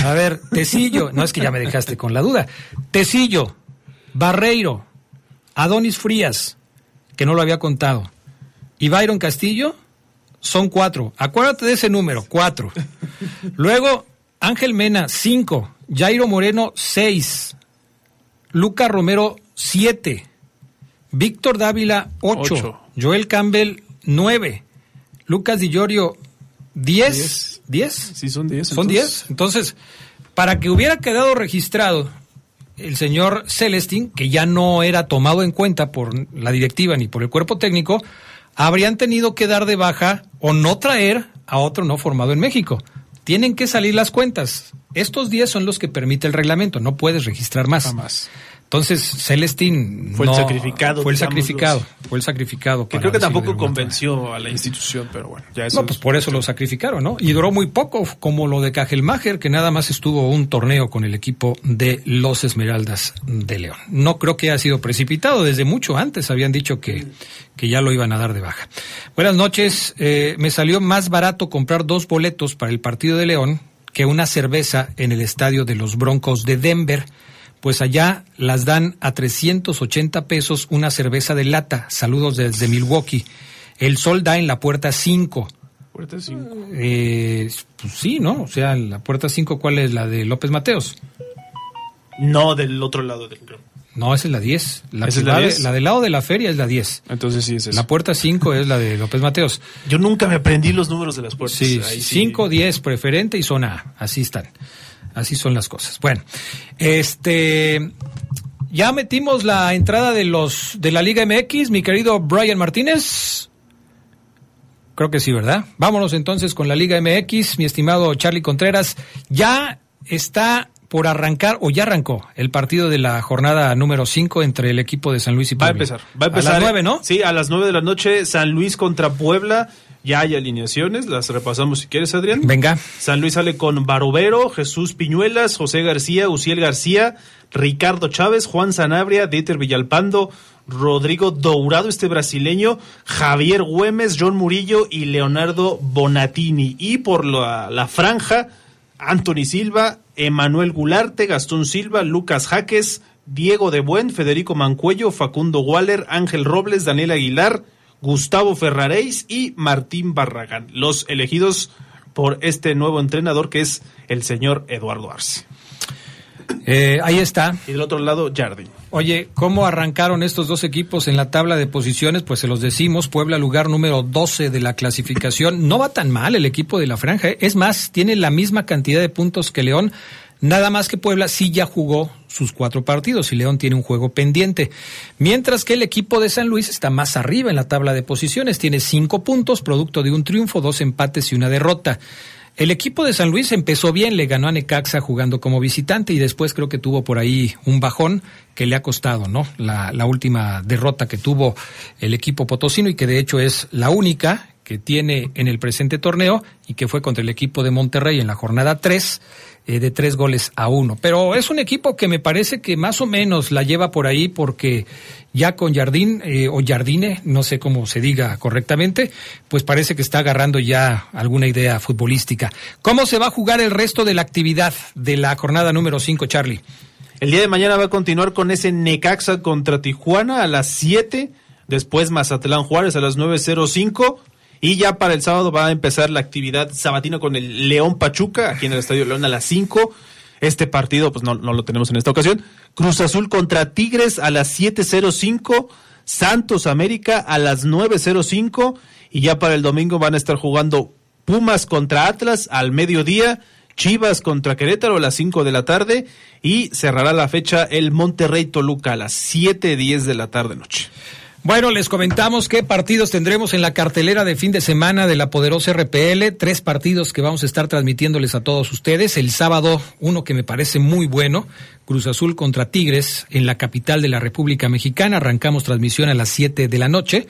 A ver, Tecillo, no es que ya me dejaste con la duda. Tecillo, Barreiro, Adonis Frías, que no lo había contado, y Byron Castillo, son cuatro. Acuérdate de ese número, cuatro. Luego, Ángel Mena, cinco. Jairo Moreno, seis. Luca Romero, siete. Víctor Dávila, ocho. Ocho. Joel Campbell, nueve. Lucas Di Llorio, diez. ¿Diez? Sí, son 10. Son 10. Entonces, para que hubiera quedado registrado el señor Celestín, que ya no era tomado en cuenta por la directiva ni por el cuerpo técnico, habrían tenido que dar de baja o no traer a otro no formado en México. Tienen que salir las cuentas. Estos 10 son los que permite el reglamento, no puedes registrar más. Jamás. Entonces, Celestín fue el sacrificado. Fue el sacrificado. Fue el sacrificado. Que creo que tampoco convenció a la institución, pero bueno. Ya eso no, pues por eso lo sacrificaron, ¿no? Y duró muy poco, como lo de Cajelmacher, que nada más estuvo un torneo con el equipo de los Esmeraldas de León. No creo que haya sido precipitado, desde mucho antes habían dicho que, que ya lo iban a dar de baja. Buenas noches, eh, me salió más barato comprar dos boletos para el partido de León que una cerveza en el estadio de los Broncos de Denver pues allá las dan a 380 pesos una cerveza de lata. Saludos desde Milwaukee. El sol da en la puerta 5. Puerta 5. Eh, pues sí, ¿no? O sea, la puerta 5, ¿cuál es? ¿La de López Mateos? No, del otro lado del No, esa es la 10. La, es la, la del lado de la feria es la 10. Entonces sí es eso. La puerta 5 es la de López Mateos. Yo nunca me aprendí los números de las puertas. Sí, 5, 10, preferente y zona A. Así están. Así son las cosas. Bueno, este ya metimos la entrada de los de la Liga MX, mi querido Brian Martínez. Creo que sí, ¿verdad? Vámonos entonces con la Liga MX, mi estimado Charlie Contreras. Ya está por arrancar o ya arrancó el partido de la jornada número 5 entre el equipo de San Luis y Puebla. Va a empezar. Va a empezar. A las 9, ¿no? Sí, a las 9 de la noche San Luis contra Puebla. Ya hay alineaciones, las repasamos si quieres, Adrián. Venga. San Luis sale con Barovero, Jesús Piñuelas, José García, Uciel García, Ricardo Chávez, Juan Sanabria, Dieter Villalpando, Rodrigo Dourado, este brasileño, Javier Güemes, John Murillo y Leonardo Bonatini. Y por la, la franja, Anthony Silva, Emanuel Gularte, Gastón Silva, Lucas Jaques, Diego de Buen, Federico Mancuello, Facundo Waller, Ángel Robles, Daniel Aguilar, Gustavo Ferraréis y Martín Barragán, los elegidos por este nuevo entrenador que es el señor Eduardo Arce. Eh, ahí está. Y del otro lado, Jardín. Oye, ¿cómo arrancaron estos dos equipos en la tabla de posiciones? Pues se los decimos, Puebla lugar número 12 de la clasificación. No va tan mal el equipo de la franja. ¿eh? Es más, tiene la misma cantidad de puntos que León, Nada más que Puebla sí ya jugó sus cuatro partidos y León tiene un juego pendiente. Mientras que el equipo de San Luis está más arriba en la tabla de posiciones, tiene cinco puntos, producto de un triunfo, dos empates y una derrota. El equipo de San Luis empezó bien, le ganó a Necaxa jugando como visitante y después creo que tuvo por ahí un bajón que le ha costado, ¿no? La, última derrota que tuvo el equipo potosino y que de hecho es la única que tiene en el presente torneo y que fue contra el equipo de Monterrey en la jornada 3 eh, de tres goles a uno. Pero es un equipo que me parece que más o menos la lleva por ahí porque ya con Jardín eh, o Jardine, no sé cómo se diga correctamente, pues parece que está agarrando ya alguna idea futbolística. ¿Cómo se va a jugar el resto de la actividad de la jornada número 5, Charlie? El día de mañana va a continuar con ese Necaxa contra Tijuana a las 7, después Mazatlán Juárez a las 9.05 y ya para el sábado va a empezar la actividad sabatina con el León Pachuca, aquí en el Estadio León a las 5. Este partido, pues no, no lo tenemos en esta ocasión. Cruz Azul contra Tigres a las 7.05. Santos América a las 9.05. Y ya para el domingo van a estar jugando Pumas contra Atlas al mediodía. Chivas contra Querétaro a las 5 de la tarde y cerrará la fecha el Monterrey Toluca a las 7.10 de la tarde noche. Bueno, les comentamos qué partidos tendremos en la cartelera de fin de semana de la poderosa RPL. Tres partidos que vamos a estar transmitiéndoles a todos ustedes. El sábado, uno que me parece muy bueno, Cruz Azul contra Tigres en la capital de la República Mexicana. Arrancamos transmisión a las 7 de la noche.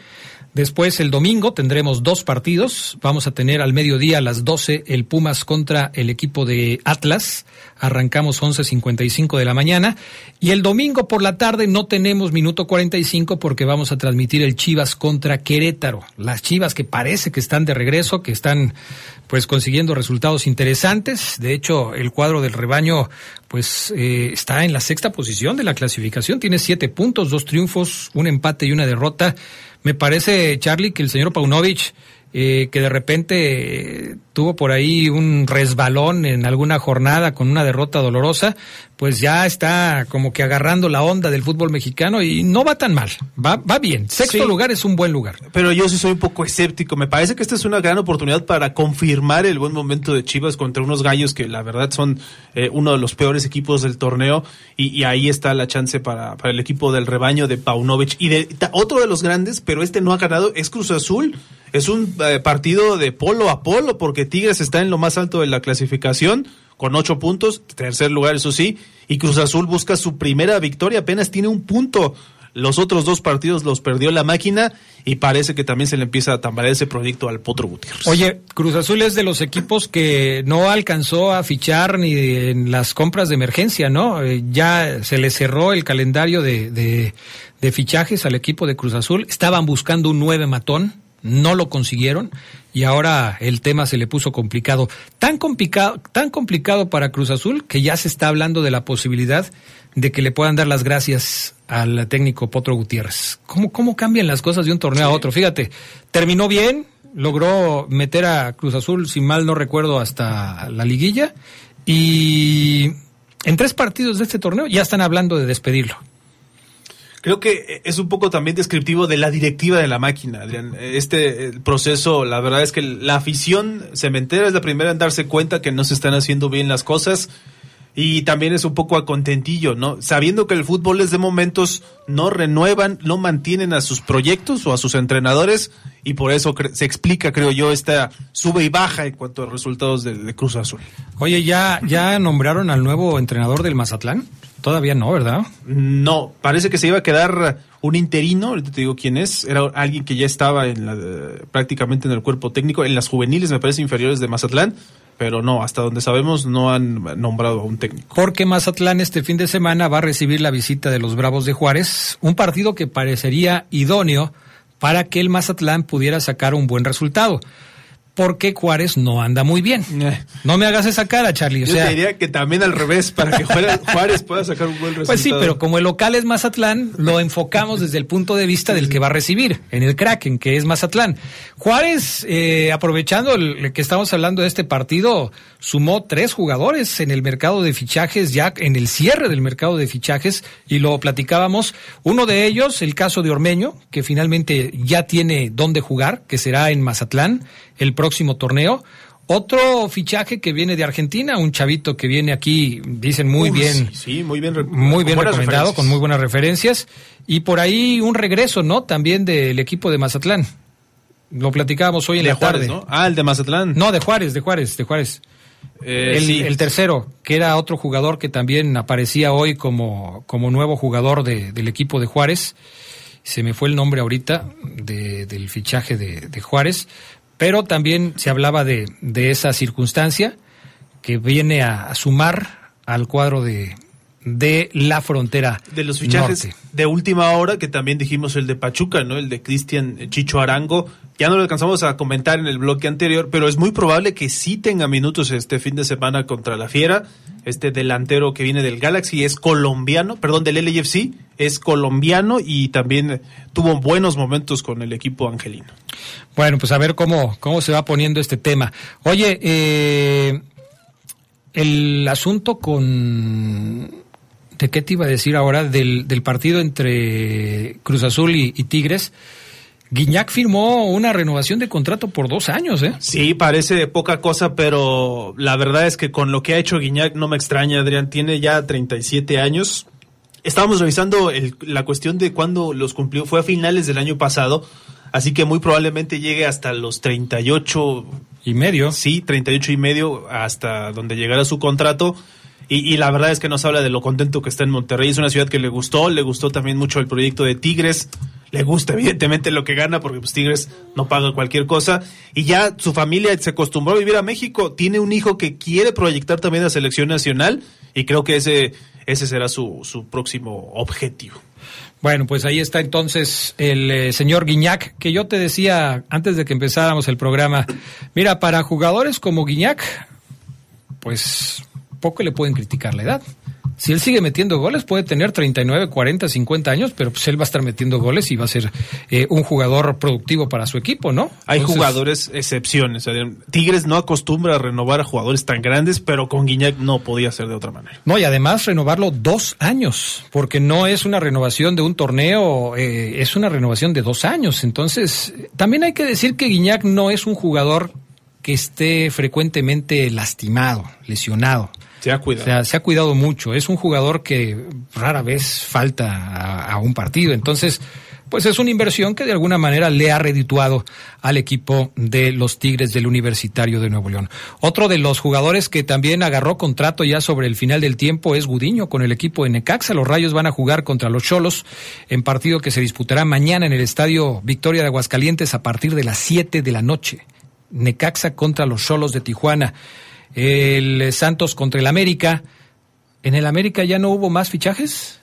Después el domingo tendremos dos partidos. Vamos a tener al mediodía a las 12 el Pumas contra el equipo de Atlas. Arrancamos 11.55 de la mañana. Y el domingo por la tarde no tenemos minuto 45 porque vamos a transmitir el Chivas contra Querétaro. Las Chivas que parece que están de regreso, que están pues consiguiendo resultados interesantes. De hecho, el cuadro del rebaño pues eh, está en la sexta posición de la clasificación. Tiene siete puntos, dos triunfos, un empate y una derrota. Me parece, Charlie, que el señor Paunovic, eh, que de repente tuvo por ahí un resbalón en alguna jornada con una derrota dolorosa, pues ya está como que agarrando la onda del fútbol mexicano y no va tan mal, va, va bien. Sexto lugar es un buen lugar. Pero yo sí soy un poco escéptico. Me parece que esta es una gran oportunidad para confirmar el buen momento de Chivas contra unos gallos que la verdad son eh, uno de los peores equipos del torneo y, ahí está la chance para, para, el equipo del rebaño de Paunovic y de otro de los grandes, pero este no ha ganado, es Cruz Azul. Es un eh, partido de polo a polo, porque Tigres está en lo más alto de la clasificación, con ocho puntos, tercer lugar, eso sí, y Cruz Azul busca su primera victoria, apenas tiene un punto. Los otros dos partidos los perdió la máquina y parece que también se le empieza a tambalear ese proyecto al Potro Gutiérrez. Oye, Cruz Azul es de los equipos que no alcanzó a fichar ni en las compras de emergencia, ¿no? Eh, ya se le cerró el calendario de, de, de fichajes al equipo de Cruz Azul. Estaban buscando un nueve matón, no lo consiguieron y ahora el tema se le puso complicado. Tan complicado, tan complicado para Cruz Azul que ya se está hablando de la posibilidad de que le puedan dar las gracias al técnico Potro Gutiérrez. ¿Cómo, cómo cambian las cosas de un torneo a otro? Fíjate, terminó bien, logró meter a Cruz Azul, si mal no recuerdo, hasta la liguilla y en tres partidos de este torneo ya están hablando de despedirlo. Creo que es un poco también descriptivo de la directiva de la máquina, Adrián. Este proceso, la verdad es que la afición cementera es la primera en darse cuenta que no se están haciendo bien las cosas y también es un poco a contentillo, ¿no? Sabiendo que el fútbol es de momentos, no renuevan, no mantienen a sus proyectos o a sus entrenadores y por eso se explica, creo yo, esta sube y baja en cuanto a resultados de, de Cruz Azul. Oye, ¿ya, ¿ya nombraron al nuevo entrenador del Mazatlán? Todavía no, ¿verdad? No, parece que se iba a quedar un interino, ahorita te digo quién es, era alguien que ya estaba en la, prácticamente en el cuerpo técnico, en las juveniles, me parece, inferiores de Mazatlán, pero no, hasta donde sabemos no han nombrado a un técnico. Porque Mazatlán este fin de semana va a recibir la visita de los Bravos de Juárez, un partido que parecería idóneo para que el Mazatlán pudiera sacar un buen resultado porque Juárez no anda muy bien. No me hagas esa cara, Charlie. O Yo sea, diría que también al revés, para que Juárez pueda sacar un buen resultado. Pues sí, pero como el local es Mazatlán, lo enfocamos desde el punto de vista del que va a recibir, en el Kraken, que es Mazatlán. Juárez, eh, aprovechando el, que estamos hablando de este partido, sumó tres jugadores en el mercado de fichajes, ya en el cierre del mercado de fichajes, y lo platicábamos. Uno de ellos, el caso de Ormeño, que finalmente ya tiene dónde jugar, que será en Mazatlán el próximo torneo. Otro fichaje que viene de Argentina, un chavito que viene aquí, dicen muy bien, Sí, sí, muy bien, muy bien recomendado, referencias. con muy buenas referencias. Y por ahí un regreso, ¿no? También del equipo de Mazatlán. Lo platicábamos hoy en De la Juárez, tarde. ¿no? Ah, el de Mazatlán. No, de Juárez, de Juárez, de Juárez. Eh, el, sí. el tercero, que era otro jugador que también aparecía hoy como, como nuevo jugador de- del equipo de Juárez. Se me fue el nombre ahorita de- del fichaje de, de Juárez, pero también se hablaba de, de esa circunstancia que viene a, a sumar al cuadro de, de la frontera. de los fichajes norte. de última hora, que también dijimos el de Pachuca, ¿no? El de Cristian Chicho Arango. Ya no lo alcanzamos a comentar en el bloque anterior, pero es muy probable que sí tenga minutos este fin de semana contra la Fiera. Este delantero que viene del Galaxy es colombiano, perdón, del LAFC, es colombiano y también tuvo buenos momentos con el equipo angelino. Bueno, pues a ver cómo, cómo se va poniendo este tema. Oye, eh, el asunto con... ¿De qué te iba a decir ahora? Del, del partido entre Cruz Azul y, y Tigres. Guiñac firmó una renovación de contrato por dos años, ¿eh? Sí, parece poca cosa, pero la verdad es que con lo que ha hecho Guiñac no me extraña, Adrián. Tiene ya 37 años. Estábamos revisando el- la cuestión de cuándo los cumplió. Fue a finales del año pasado, así que muy probablemente llegue hasta los 38 y medio. Sí, 38 y medio hasta donde llegará su contrato. Y, la verdad es que nos habla de lo contento que está en Monterrey. Es una ciudad que le gustó, le gustó también mucho el proyecto de Tigres. Le gusta evidentemente lo que gana porque pues, Tigres no paga cualquier cosa. Y ya su familia se acostumbró a vivir a México. Tiene un hijo que quiere proyectar también a selección nacional y creo que ese, ese será su, su próximo objetivo. Bueno, pues ahí está entonces el eh, señor Guiñac, que yo te decía antes de que empezáramos el programa. Mira, para jugadores como Guiñac, pues poco le pueden criticar la edad. Si él sigue metiendo goles, puede tener 39, 40, 50 años, pero pues él va a estar metiendo goles y va a ser eh, un jugador productivo para su equipo, ¿no? Hay Entonces, jugadores excepciones. Tigres no acostumbra a renovar a jugadores tan grandes, pero con Guiñac no podía ser de otra manera. No, y además renovarlo dos años, porque no es una renovación de un torneo, eh, es una renovación de dos años. Entonces, también hay que decir que Guiñac no es un jugador que esté frecuentemente lastimado, lesionado. Se ha cuidado. Mucho. Es un jugador que rara vez falta a, a un partido. Entonces, pues es una inversión que de alguna manera le ha redituado al equipo de los Tigres del Universitario de Nuevo León. Otro de los jugadores que también agarró contrato ya sobre el final del tiempo es Gudiño con el equipo de Necaxa. Los Rayos van a jugar contra los Cholos en partido que se disputará mañana en el Estadio Victoria de Aguascalientes a partir de las 7 de la noche. Necaxa contra los Cholos de Tijuana. El Santos contra el América. ¿En el América ya no hubo más fichajes?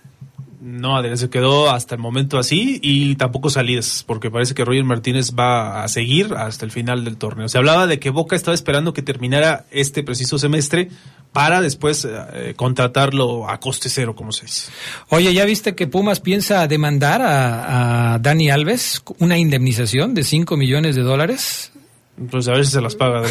No, Adrián, se quedó hasta el momento así y tampoco salidas, porque parece que Roger Martínez va a seguir hasta el final del torneo. Se hablaba de que Boca estaba esperando que terminara este preciso semestre para después eh, contratarlo a coste cero, como se dice. Oye, ¿ya viste que Pumas piensa demandar a, a Dani Alves una indemnización de 5 millones de dólares? Pues a si se las paga.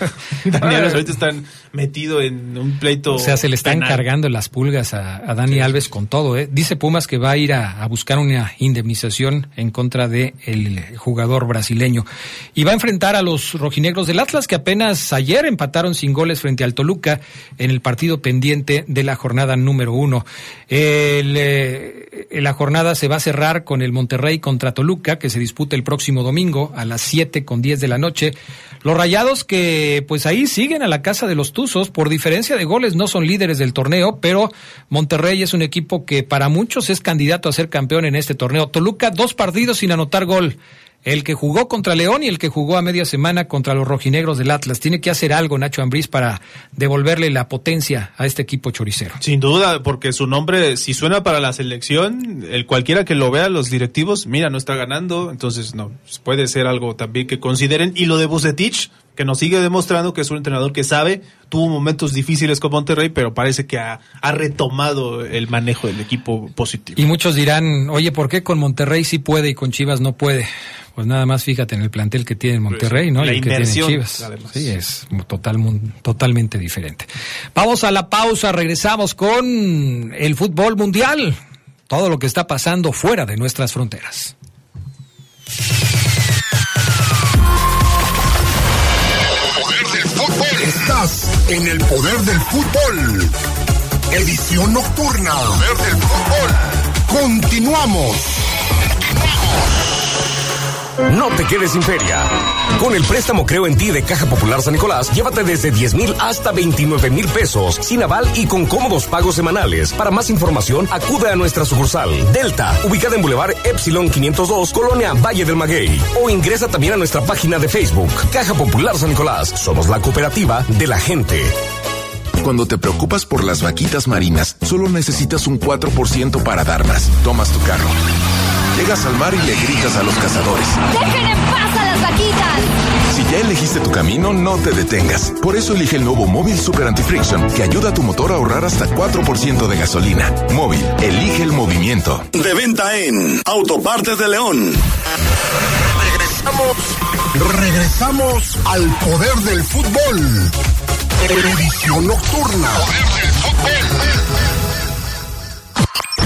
Dani Alves ahorita están metido en un pleito. O sea, se le están cargando las pulgas a, Dani Alves con todo. ¿eh? Dice Pumas que va a ir a, buscar una indemnización en contra del el jugador brasileño. Y va a enfrentar a los rojinegros del Atlas que apenas ayer empataron sin goles frente al Toluca en el partido pendiente de la jornada número uno. El, eh, la jornada se va a cerrar con el Monterrey contra Toluca que se disputa el próximo domingo a las 7 con 10 de la noche. Los rayados que pues ahí siguen a la casa de los Tuzos, por diferencia de goles no son líderes del torneo, pero Monterrey es un equipo que para muchos es candidato a ser campeón en este torneo. Toluca, dos partidos sin anotar gol el que jugó contra León y el que jugó a media semana contra los rojinegros del Atlas. Tiene que hacer algo Nacho Ambriz para devolverle la potencia a este equipo choricero. Sin duda, porque su nombre, si suena para la selección, el cualquiera que lo vea, los directivos, mira, no está ganando, entonces no, puede ser algo también que consideren. Y lo de Bucetich, que nos sigue demostrando que es un entrenador que sabe, tuvo momentos difíciles con Monterrey, pero parece que ha, ha, retomado el manejo del equipo positivo. Y muchos dirán, oye, ¿por qué con Monterrey sí puede y con Chivas no puede? Pues nada más fíjate en el plantel que tiene Monterrey, ¿no? La y el que tiene Chivas. Además. Sí, es total, totalmente diferente. Vamos a la pausa, regresamos con el fútbol mundial, todo lo que está pasando fuera de nuestras fronteras. Estás en el poder del fútbol. Edición nocturna. Poder del fútbol. Continuamos. No te quedes sin feria. Con el préstamo Creo en ti de Caja Popular San Nicolás, llévate desde 10 mil hasta 29 mil pesos, sin aval y con cómodos pagos semanales. Para más información, acude a nuestra sucursal Delta, ubicada en Boulevard Epsilon 502, Colonia Valle del Maguey. O ingresa también a nuestra página de Facebook, Caja Popular San Nicolás. Somos la cooperativa de la gente. Cuando te preocupas por las vaquitas marinas, solo necesitas un 4% para dar más. Tomas tu carro. Llegas al mar y le gritas a los cazadores. ¡Dejen en paz a las vaquitas! Si ya elegiste tu camino, no te detengas. Por eso elige el nuevo Móvil Super Anti-Friction, que ayuda a tu motor a ahorrar hasta 4% de gasolina. Móvil, elige el movimiento. De venta en Autopartes de León. Regresamos. Regresamos al poder del fútbol. Edición nocturna. Poder del fútbol.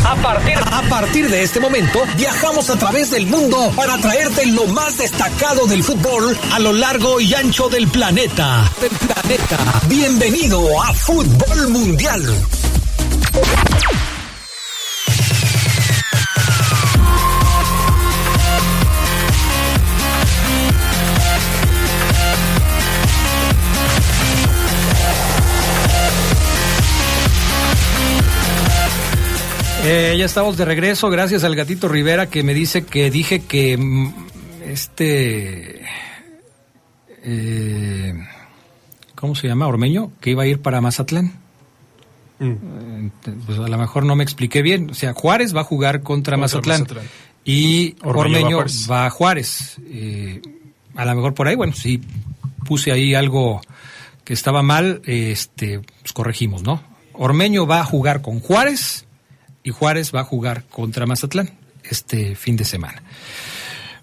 A partir, a partir de este momento, viajamos a través del mundo para traerte lo más destacado del fútbol a lo largo y ancho del planeta. Del planeta. Bienvenido a Fútbol Mundial. Eh, ya estamos de regreso, gracias al gatito Rivera que me dice que dije que mm, este... Eh, ¿Cómo se llama? Ormeño, que iba a ir para Mazatlán. Mm. Eh, pues a lo mejor no me expliqué bien. O sea, Juárez va a jugar contra, Mazatlán, y Ormeño, va a Juárez. Eh, a lo mejor por ahí, bueno, si puse ahí algo que estaba mal, este, pues corregimos, ¿no? Ormeño va a jugar con Juárez y Juárez va a jugar contra Mazatlán este fin de semana.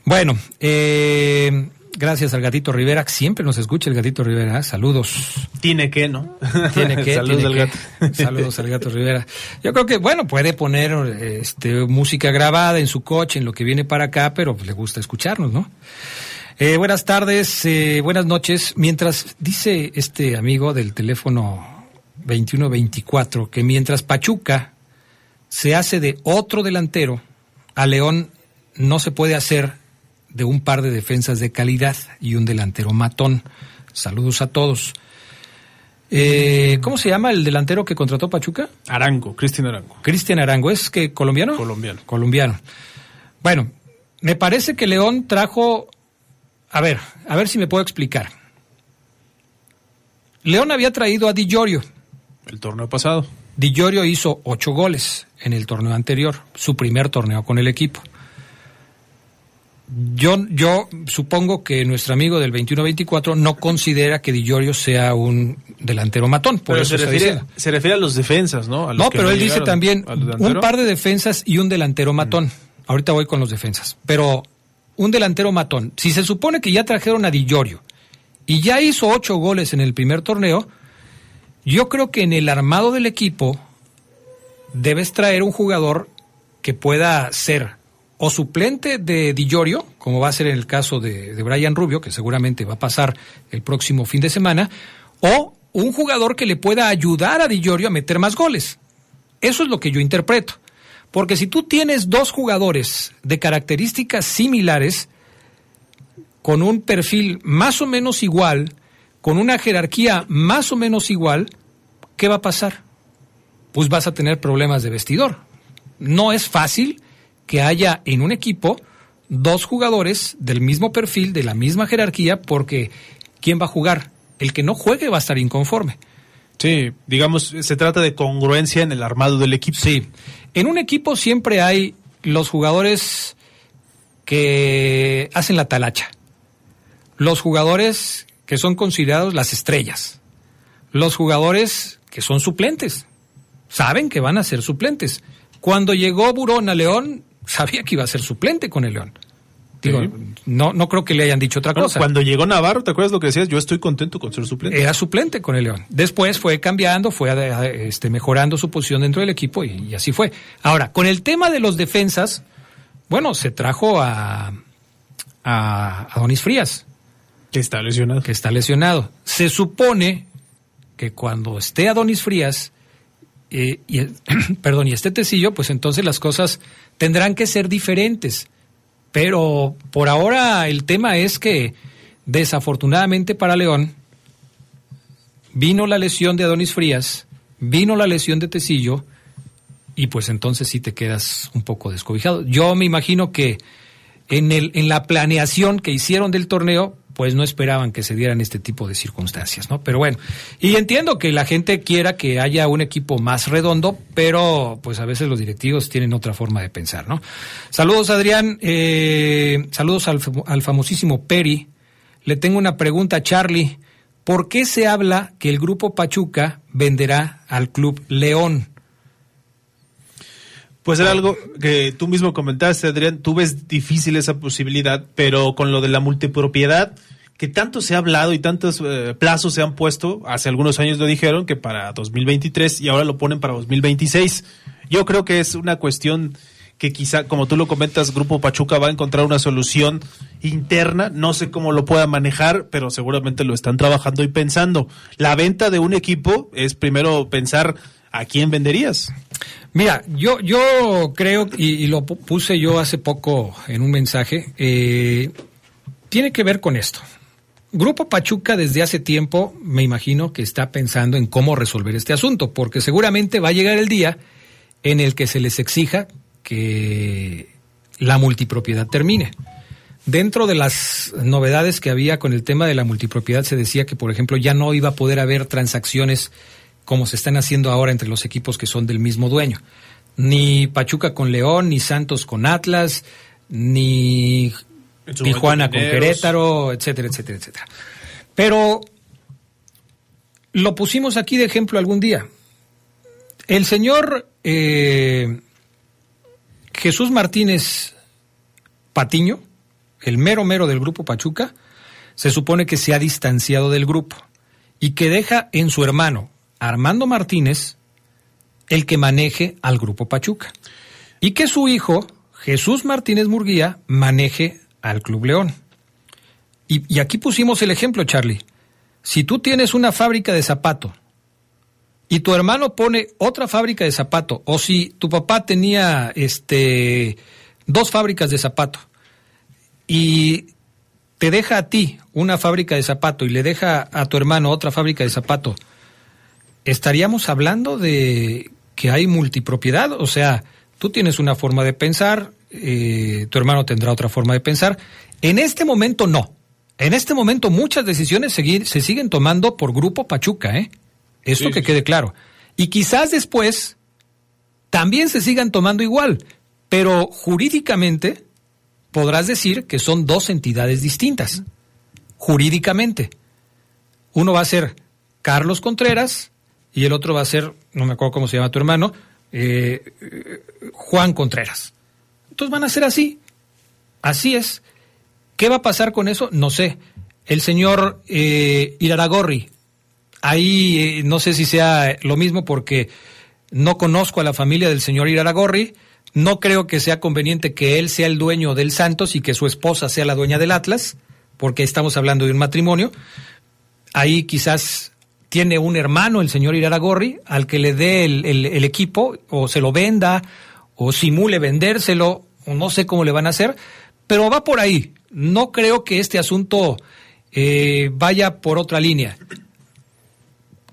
Bueno, eh, gracias al gatito Rivera, siempre nos escucha el gatito Rivera, ¿eh? saludos. Tiene que, ¿no? Tiene que. saludos tiene al que. gato. Saludos al gato Rivera. Yo creo que, bueno, puede poner este, música grabada en su coche, en lo que viene para acá, pero le gusta escucharnos, ¿no? Eh, buenas tardes, eh, buenas noches. Mientras dice este amigo del teléfono 2124 que mientras Pachuca se hace de otro delantero, a León no se puede hacer de un par de defensas de calidad y un delantero matón. Saludos a todos. Eh, ¿Cómo se llama el delantero que contrató Pachuca? Arango, Cristian Arango. Cristian Arango, ¿es que colombiano? Colombiano. Colombiano. Bueno, me parece que León trajo, a ver, a ver si me puedo explicar. León había traído a Di Llorio. El torneo pasado. Di Llorio hizo ocho goles en el torneo anterior, su primer torneo con el equipo. Yo, yo supongo que nuestro amigo del 21-24 no considera que Di Llorio sea un delantero matón. Por Pero eso se refiere, se refiere a los defensas, ¿no? A los No, pero él dice también un par de defensas y un delantero matón. Ahorita voy con los defensas. Pero un delantero matón. Si se supone que ya trajeron a Di Llorio y ya hizo ocho goles en el primer torneo, yo creo que en el armado del equipo debes traer un jugador que pueda ser o suplente de Di Llorio, como va a ser en el caso de, Brian Rubio, que seguramente va a pasar el próximo fin de semana, o un jugador que le pueda ayudar a Di Llorio a meter más goles. Eso es lo que yo interpreto. Porque si tú tienes dos jugadores de características similares, con un perfil más o menos igual, con una jerarquía más o menos igual, ¿qué va a pasar? Pues vas a tener problemas de vestidor. No es fácil que haya en un equipo dos jugadores del mismo perfil, de la misma jerarquía, porque ¿quién va a jugar? El que no juegue va a estar inconforme. Sí, digamos, se trata de congruencia en el armado del equipo. Sí. En un equipo siempre hay los jugadores que hacen la talacha, los jugadores que son considerados las estrellas, los jugadores que son suplentes, saben que van a ser suplentes. Cuando llegó Burón a León, sabía que iba a ser suplente con el León. Digo, Sí. no, no creo que le hayan dicho otra Bueno, cosa. Cuando llegó Navarro, ¿te acuerdas lo que decías? Yo estoy contento con ser suplente. Era suplente con el León. Después fue cambiando, fue eh, este, mejorando su posición dentro del equipo y, y así fue. Ahora, con el tema de los defensas, bueno, se trajo a, a Adonis Frías. Que está lesionado. Que está lesionado. Se supone que cuando esté Adonis Frías eh, y, perdón, y este Tecillo, pues entonces las cosas tendrán que ser diferentes. Pero por ahora el tema es que desafortunadamente para León vino la lesión de Adonis Frías, vino la lesión de Tecillo y pues entonces sí te quedas un poco descobijado. Yo me imagino que en, el, en la planeación que hicieron del torneo, pues no esperaban que se dieran este tipo de circunstancias, ¿no? Pero bueno, y entiendo que la gente quiera que haya un equipo más redondo, pero pues a veces los directivos tienen otra forma de pensar, ¿no? Saludos Adrián, eh, saludos al, al famosísimo Peri. Le tengo una pregunta a Charlie. ¿Por qué se habla que el grupo Pachuca venderá al Club León? Pues era algo que tú mismo comentaste, Adrián. Tú ves difícil esa posibilidad, pero con lo de la multipropiedad, que tanto se ha hablado y tantos eh, plazos se han puesto, hace algunos años lo dijeron, que para 2023 y ahora lo ponen para 2026. Yo creo que es una cuestión que quizá, como tú lo comentas, Grupo Pachuca va a encontrar una solución interna. No sé cómo lo pueda manejar, pero seguramente lo están trabajando y pensando. La venta de un equipo es primero pensar a quién venderías. Mira, yo, yo creo, y, lo pu- puse yo hace poco en un mensaje, eh, tiene que ver con esto. Grupo Pachuca desde hace tiempo, me imagino que está pensando en cómo resolver este asunto, porque seguramente va a llegar el día en el que se les exija que la multipropiedad termine. Dentro de las novedades que había con el tema de la multipropiedad se decía que, por ejemplo, ya no iba a poder haber transacciones como se están haciendo ahora entre los equipos que son del mismo dueño. Ni Pachuca con León, ni Santos con Atlas, ni Tijuana con. Querétaro, etcétera, etcétera, etcétera. Pero lo pusimos aquí de ejemplo algún día. El señor eh, Jesús Martínez Patiño, el mero mero del grupo Pachuca, se supone que se ha distanciado del grupo y que deja en su hermano Armando Martínez el que maneje al grupo Pachuca y que su hijo Jesús Martínez Murguía maneje al Club León. Y, aquí pusimos el ejemplo, Charlie. Si tú tienes una fábrica de zapato y tu hermano pone otra fábrica de zapato, o si tu papá tenía este dos fábricas de zapato y te deja a ti una fábrica de zapato y le deja a tu hermano otra fábrica de zapato, estaríamos hablando de que hay multipropiedad, o sea, tú tienes una forma de pensar, eh, tu hermano tendrá otra forma de pensar. En este momento no. En este momento muchas decisiones se siguen tomando por Grupo Pachuca, ¿eh? Esto Sí, que sí, quede claro. Y quizás después también se sigan tomando igual, pero jurídicamente podrás decir que son dos entidades distintas. Jurídicamente. Uno va a ser Carlos Contreras y el otro va a ser, no me acuerdo cómo se llama tu hermano, eh, Juan Contreras. Entonces van a ser así. Así es. ¿Qué va a pasar con eso? No sé. El señor eh, Iraragorri, ahí eh, no sé si sea lo mismo porque no conozco a la familia del señor Iraragorri, no creo que sea conveniente que él sea el dueño del Santos y que su esposa sea la dueña del Atlas, porque estamos hablando de un matrimonio. Ahí quizás tiene un hermano, el señor Iraragorri, al que le dé el, equipo, o se lo venda, o simule vendérselo, o no sé cómo le van a hacer, pero va por ahí. No creo que este asunto eh, vaya por otra línea.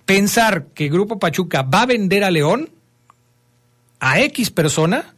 Pensar que Grupo Pachuca va a vender a León a X persona,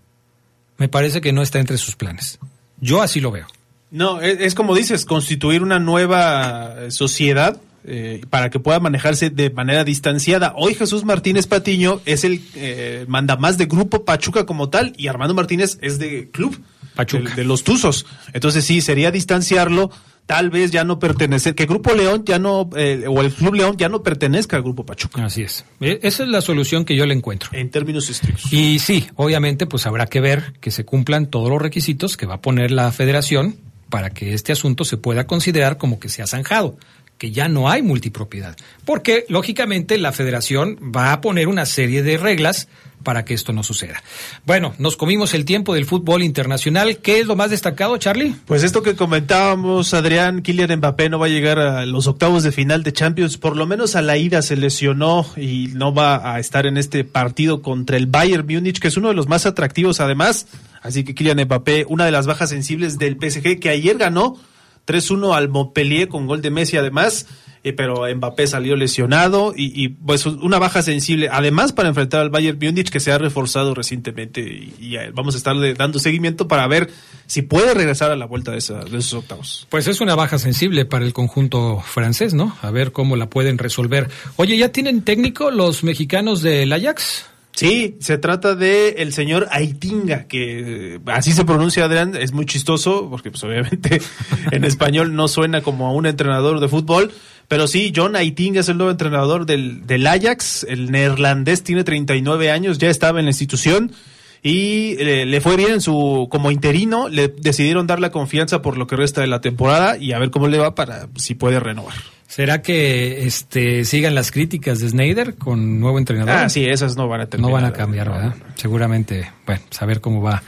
me parece que no está entre sus planes. Yo así lo veo. No, es, es como dices, constituir una nueva eh, sociedad eh, para que pueda manejarse de manera distanciada. Hoy Jesús Martínez Patiño es el eh, mandamás de Grupo Pachuca como tal y Armando Martínez es de Club Pachuca. De, de los Tuzos. Entonces sí, sería distanciarlo, tal vez ya no pertenecer, que Grupo León ya no, eh, o el Club León ya no pertenezca al Grupo Pachuca. Así es. Eh, Esa es la solución que yo le encuentro. En términos estrictos. Y sí, obviamente, pues habrá que ver que se cumplan todos los requisitos que va a poner la federación para que este asunto se pueda considerar como que se ha zanjado, que ya no hay multipropiedad. Porque, lógicamente, la federación va a poner una serie de reglas para que esto no suceda. Bueno, nos comimos el tiempo del fútbol internacional. ¿Qué es lo más destacado, Charlie? Pues esto que comentábamos, Adrián, Kylian Mbappé no va a llegar a los octavos de final de Champions, por lo menos a la ida se lesionó y no va a estar en este partido contra el Bayern Múnich, que es uno de los más atractivos además. Así que Kylian Mbappé, una de las bajas sensibles del PSG, que ayer ganó 3-1 al Montpellier con gol de Messi además, eh, pero Mbappé salió lesionado y, pues una baja sensible, además para enfrentar al Bayern Múnich que se ha reforzado recientemente y, y, eh, vamos a estarle dando seguimiento para ver si puede regresar a la vuelta de, esa, de esos octavos. Pues es una baja sensible para el conjunto francés, ¿no? A ver cómo la pueden resolver. Oye, ¿ya tienen técnico los mexicanos del Ajax? Sí, se trata de el señor Aitinga, que eh, así se pronuncia Adrián, es muy chistoso, porque pues obviamente en español no suena como a un entrenador de fútbol, pero sí, John Aitinga es el nuevo entrenador del, del Ajax, el neerlandés tiene 39 años, ya estaba en la institución y eh, le fue bien en su como interino, le decidieron dar la confianza por lo que resta de la temporada y a ver cómo le va para si puede renovar. ¿Será que este sigan las críticas de Snyder con nuevo entrenador? Ah, sí, esas no van a terminar. No van a cambiar, ¿verdad? Seguramente, bueno, saber cómo va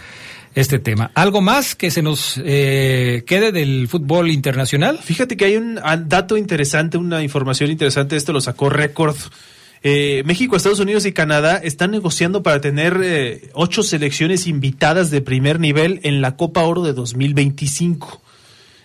este tema. ¿Algo más que se nos eh, quede del fútbol internacional? Fíjate que hay un dato interesante, una información interesante, esto lo sacó Record. Eh, México, Estados Unidos y Canadá están negociando para tener eh, ocho selecciones invitadas de primer nivel en la Copa Oro de 2025.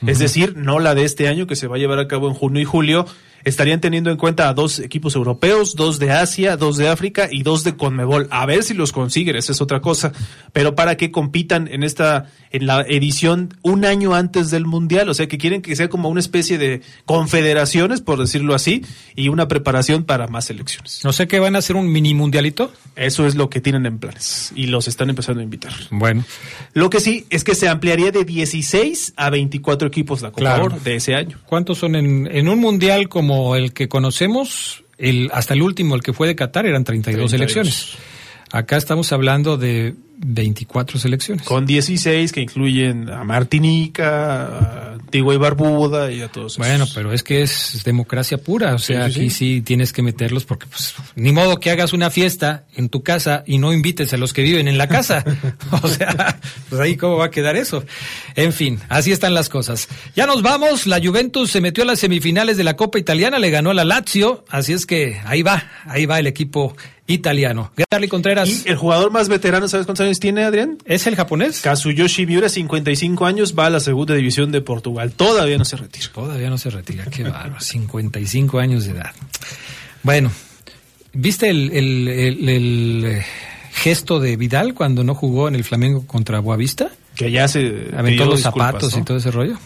Es decir, no la de este año que se va a llevar a cabo en junio y julio. Estarían teniendo en cuenta a dos equipos europeos, dos de Asia, dos de África y dos de Conmebol. A ver si los consiguen, esa es otra cosa. Pero para que compitan en esta, en la edición un año antes del Mundial. O sea que quieren que sea como una especie de confederaciones, por decirlo así, y una preparación para más selecciones. No sé qué van a hacer un mini mundialito. Eso es lo que tienen en planes. Y los están empezando a invitar. Bueno. Lo que sí es que se ampliaría de 16 a 24 equipos la Copa Claro. De ese año. ¿Cuántos son en, en un mundial como el que conocemos? El, hasta el último, el que fue de Qatar, eran 32, 32. selecciones. Acá estamos hablando de 24 selecciones. Con 16 que incluyen a Martinica, a Antigua y Barbuda y a todos esos. Bueno, pero es que es democracia pura, o sea, Sí, sí, aquí sí. sí tienes que meterlos porque pues ni modo que hagas una fiesta en tu casa y no invites a los que viven en la casa. o sea, pues ahí cómo va a quedar eso. En fin, así están las cosas. Ya nos vamos, la Juventus se metió a las semifinales de la Copa Italiana, le ganó a la Lazio, así es que ahí va, ahí va el equipo italiano. Charlie Contreras. Y el jugador más veterano, ¿sabes cuántos años tiene Adrián? ¿Es el japonés? Kazuyoshi Miura, 55 años, va a la segunda división de Portugal. Todavía no se retira. Todavía no se retira, qué bárbaro. 55 años de edad. Bueno, ¿viste el, el, el, el, eh, gesto de Vidal cuando no jugó en el Flamengo contra Boavista? Que ya se aventó los zapatos ¿no? y todo ese rollo.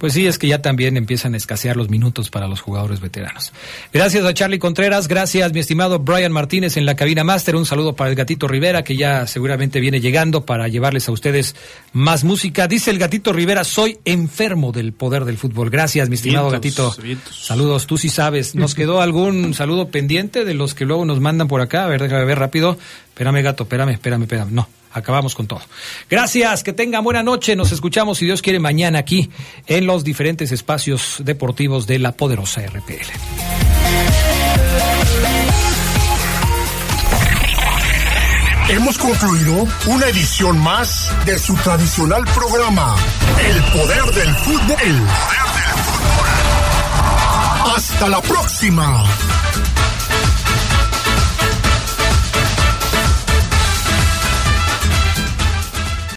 Pues sí, es que ya también empiezan a escasear los minutos para los jugadores veteranos. Gracias a Charlie Contreras, gracias mi estimado Brian Martínez en la cabina máster, un saludo para el gatito Rivera que ya seguramente viene llegando para llevarles a ustedes más música. Dice el gatito Rivera, soy enfermo del poder del fútbol. Gracias mi estimado vientos, gatito. Vientos. Saludos, tú sí sabes. ¿Nos quedó algún saludo pendiente de los que luego nos mandan por acá? A ver, déjame ver rápido. Espérame gato, espérame, espérame, espérame. No, acabamos con todo. Gracias, que tengan buena noche. Nos escuchamos, si Dios quiere, mañana aquí en los diferentes espacios deportivos de la poderosa RPL. Hemos concluido una edición más de su tradicional programa, El Poder del Fútbol. El Poder del Fútbol. Hasta la próxima.